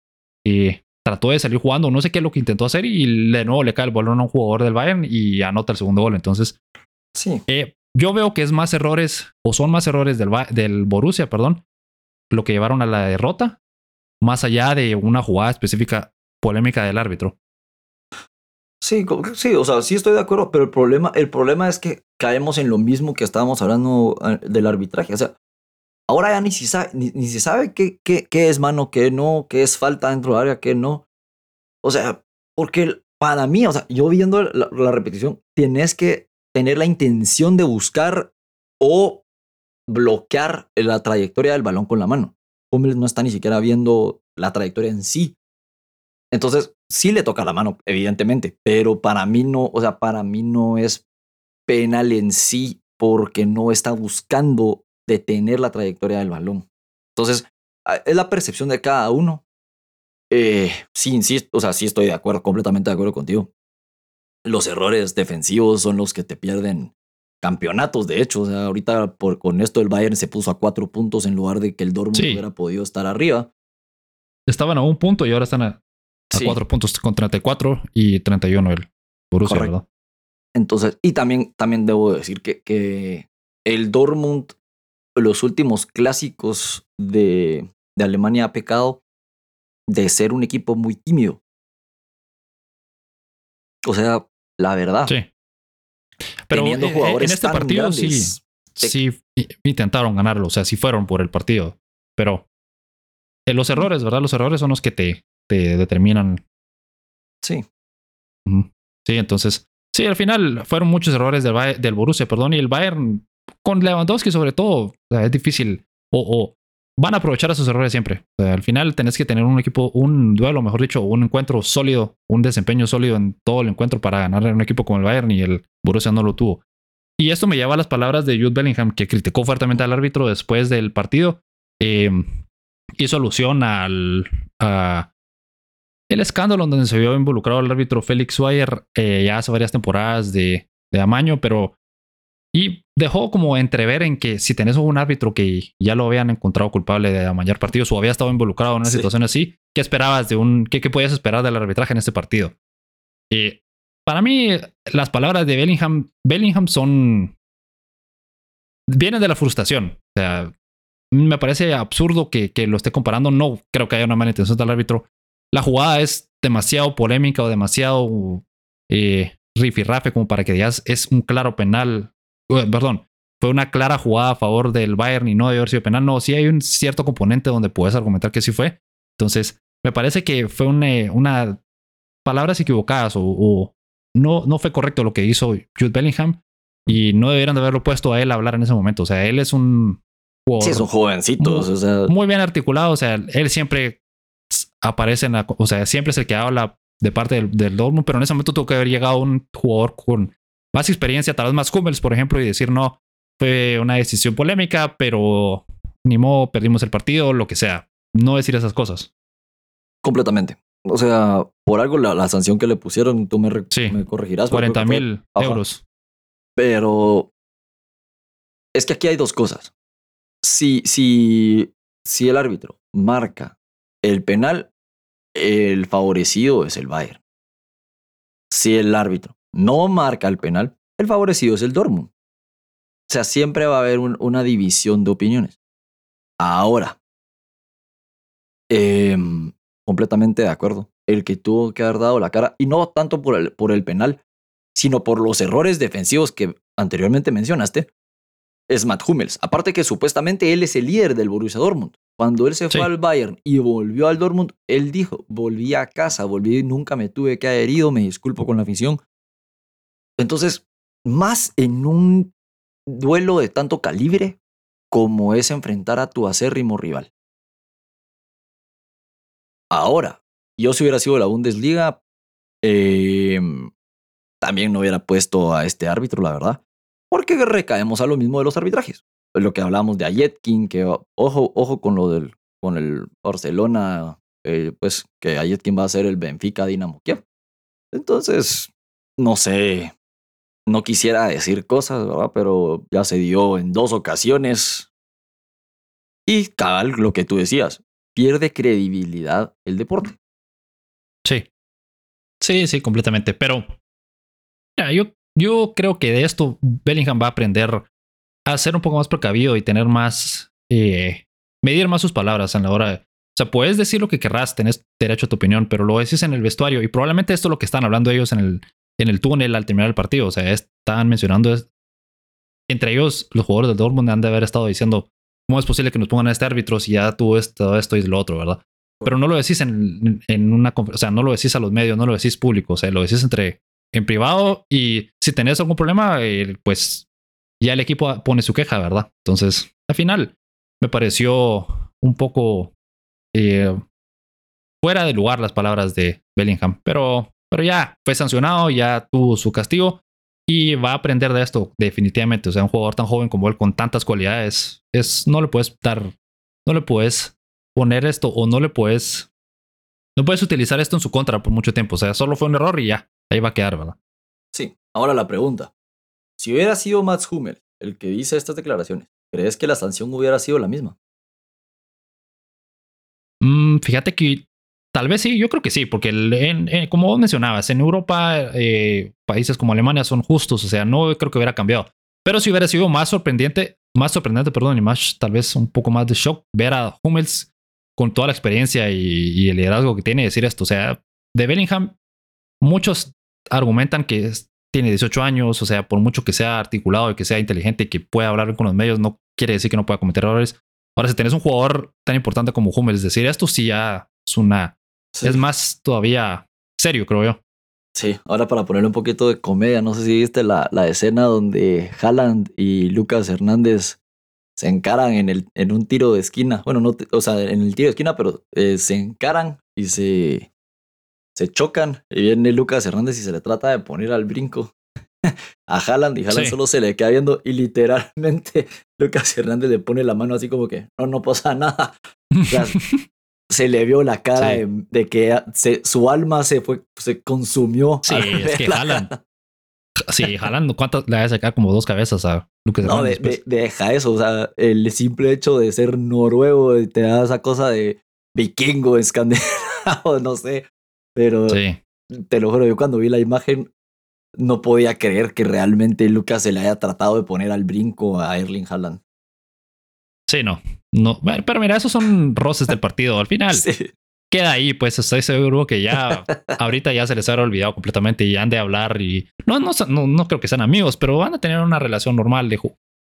Y trató de salir jugando, no sé qué es lo que intentó hacer y de nuevo le cae el balón a un jugador del Bayern y anota el segundo gol. Entonces, sí. Eh, yo veo que es más errores o son más errores del, del Borussia, perdón, lo que llevaron a la derrota, más allá de una jugada específica polémica del árbitro. Sí, sí, o sea, sí estoy de acuerdo, pero el problema, el problema es que caemos en lo mismo que estábamos hablando eh, del arbitraje. O sea, Ahora ya ni, si sabe, ni, se sabe qué, qué, qué, es mano, qué no, qué es falta dentro del área, qué no. O sea, porque para mí, o sea, yo viendo la, repetición, tienes que tener la intención de buscar o bloquear la trayectoria del balón con la mano. Hummels no está ni siquiera viendo la trayectoria en sí. Entonces, sí le toca la mano, evidentemente, pero para mí no, o sea, para mí no es penal en sí porque no está buscando detener la trayectoria del balón. Entonces, es la percepción de cada uno. Eh, sí, insisto, o sea, sí estoy de acuerdo, completamente de acuerdo contigo. Los errores defensivos son los que te pierden campeonatos, de hecho. O sea, ahorita por, con esto el Bayern se puso a cuatro puntos en lugar de que el Dortmund hubiera podido estar arriba. Estaban a un punto y ahora están a, cuatro puntos con 34 y 31 el Borussia, ¿verdad? Entonces, y también, también debo decir que, que el Dortmund, los últimos clásicos de, de Alemania ha pecado de ser un equipo muy tímido. O sea, la verdad. Sí. Pero en este partido sí, sí intentaron ganarlo, o sea, sí fueron por el partido. Pero eh, los errores, ¿verdad? Los errores son los que te, te determinan. Sí. Sí, entonces, sí, al final fueron muchos errores del, del Borussia, perdón, y el Bayern, con Lewandowski sobre todo, es difícil, o, van a aprovechar esos errores siempre. al final tenés que tener un equipo, un duelo, mejor dicho, un encuentro sólido, un desempeño sólido en todo el encuentro para ganar un equipo como el Bayern y el Borussia no lo tuvo. Y esto me lleva a las palabras de Jude Bellingham, que criticó fuertemente al árbitro después del partido. Eh, hizo alusión al el escándalo en donde se vio involucrado el árbitro Félix Weyer eh, ya hace varias temporadas de, de amaño, pero y dejó como entrever en que si tenés un árbitro que ya lo habían encontrado culpable de amañar partidos o había estado involucrado en una situación así, ¿qué esperabas de un, qué, qué, podías esperar del arbitraje en este partido? Y para mí, las palabras de Bellingham, Bellingham son, vienen de la frustración. O sea, me parece absurdo que, que lo esté comparando. No creo que haya una mala intención del árbitro. La jugada es demasiado polémica o demasiado eh, rifirrafe como para que digas es un claro penal perdón, fue una clara jugada a favor del Bayern y no debe haber sido penal. No, sí hay un cierto componente donde puedes argumentar que sí fue. Entonces, me parece que fue una, palabras equivocadas o, no, no fue correcto lo que hizo Jude Bellingham y no debieran de haberlo puesto a él a hablar en ese momento. O sea, él es un jugador. Sí, es un jovencito. Muy, o sea... muy bien articulado. O sea, él siempre aparece en la. O sea, siempre es el que habla de parte del, del Dortmund, pero en ese momento tuvo que haber llegado un jugador con más experiencia, tal vez más Hummels, por ejemplo, y decir no, fue una decisión polémica, pero ni modo, perdimos el partido, lo que sea. No decir esas cosas. Completamente. O sea, por algo la, sanción que le pusieron, tú me, me corregirás. 40 mil euros. Pero es que aquí hay dos cosas. Si, si, si el árbitro marca el penal, el favorecido es el Bayern. Si el árbitro no marca el penal, el favorecido es el Dortmund. O sea, siempre va a haber una división de opiniones. Ahora, em, completamente de acuerdo. El que tuvo que haber dado la cara, y no tanto por el, por el penal, sino por los errores defensivos que anteriormente mencionaste, es Matt Hummels. Aparte que supuestamente él es el líder del Borussia Dortmund. Cuando él se fue al Bayern y volvió al Dortmund, él dijo, volví a casa, volví, nunca me tuve que haber ido, me disculpo con la afición, entonces, más en un duelo de tanto calibre como es enfrentar a tu acérrimo rival. Ahora, yo si hubiera sido la Bundesliga, em, también no hubiera puesto a este árbitro, la verdad, porque recaemos a lo mismo de los arbitrajes. Lo que hablamos de Ayetkin, que ojo, ojo con lo del con el Barcelona, eh, pues que Ayetkin va a ser el Benfica Dinamo Kiev. Entonces, no sé, no quisiera decir cosas, ¿verdad? Pero ya se dio en dos ocasiones. Y cabal, lo que tú decías, pierde credibilidad el deporte. Sí. Sí, sí, completamente. Pero yo, yo creo que de esto Bellingham va a aprender a ser un poco más precavido y tener más, eh, medir más sus palabras en la hora. De, o sea, puedes decir lo que querrás, tenés derecho a tu opinión, pero lo decís en el vestuario y probablemente esto es lo que están hablando ellos en el, en el túnel al terminar el partido. O sea, estaban mencionando, entre ellos, los jugadores del Dortmund han de haber estado diciendo, ¿cómo es posible que nos pongan a este árbitro si ya tuvo esto, esto y lo otro, verdad? Pero no lo decís en, en una o sea, no lo decís a los medios, no lo decís público, o sea, lo decís entre en privado y si tenés algún problema, eh, pues ya el equipo pone su queja, ¿verdad? Entonces, al final, me pareció un poco eh, fuera de lugar las palabras de Bellingham, pero pero ya fue sancionado, ya tuvo su castigo. y va a aprender de esto definitivamente. O sea, un jugador tan joven como él con tantas cualidades, es, no le puedes dar, no le puedes poner esto o no le puedes, no puedes utilizar esto en su contra por mucho tiempo. O sea, solo fue un error y ya, ahí va a quedar, ¿verdad? Sí, ahora la pregunta. Si hubiera sido Mats Hummel el que dice estas declaraciones, ¿crees que la sanción hubiera sido la misma? Mm, fíjate que tal vez sí, yo creo que sí, porque como vos mencionabas, en Europa eh, países como Alemania son justos, o sea, no creo que hubiera cambiado. Pero si hubiera sido más sorprendente, más sorprendente, perdón, y más tal vez un poco más de shock ver a Hummels con toda la experiencia y, el liderazgo que tiene decir esto. O sea, de Bellingham, muchos argumentan que tiene 18 años, o sea, por mucho que sea articulado y que sea inteligente y que pueda hablar con los medios, no quiere decir que no pueda cometer errores. Ahora, si tenés un jugador tan importante como Hummels, decir esto sí ya es una. Es más todavía serio, creo yo. Sí, ahora para ponerle un poquito de comedia, no sé si viste la, la escena donde Haaland y Lucas Hernández se encaran en, el, en un tiro de esquina. Bueno, no, o sea, en el tiro de esquina, pero eh, se encaran y se, se chocan. Y viene Lucas Hernández y se le trata de poner al brinco a Haaland y Haaland solo se le queda viendo y literalmente Lucas Hernández le pone la mano así como que no, no pasa nada. se le vio la cara de, que su alma se fue, se consumió. Sí, es que Haaland. Sí, Haaland, ¿cuántas le va a sacar como dos cabezas a Lucas No, de, pues? deja eso, o sea, el simple hecho de ser noruego te da esa cosa de vikingo, escandinavo, no sé, pero te lo juro, yo cuando vi la imagen no podía creer que realmente Lucas se le haya tratado de poner al brinco a Erling Haaland. Sí, no. No pero mira, esos son roces del partido. Al final queda ahí, pues estoy seguro que ya ahorita ya se les ha olvidado completamente y han de hablar y no, no, no, creo que sean amigos, pero van a tener una relación normal de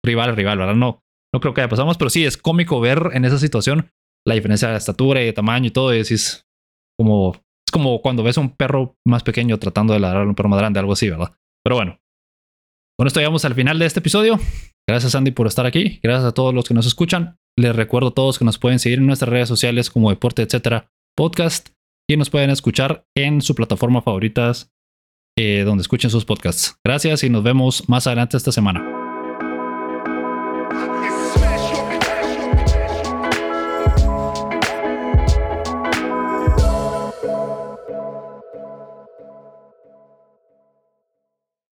rival a rival, ¿verdad? No, no creo que haya pasado pero sí es cómico ver en esa situación la diferencia de estatura y de tamaño y todo. Y decís como es como cuando ves a un perro más pequeño tratando de ladrar a un perro más grande, algo así, ¿verdad? Pero bueno. Con esto llegamos al final de este episodio. Gracias Andy por estar aquí. Gracias a todos los que nos escuchan. Les recuerdo a todos que nos pueden seguir en nuestras redes sociales como Deporte, etcétera, podcast. Y nos pueden escuchar en su plataforma favoritas eh, donde escuchen sus podcasts. Gracias y nos vemos más adelante esta semana.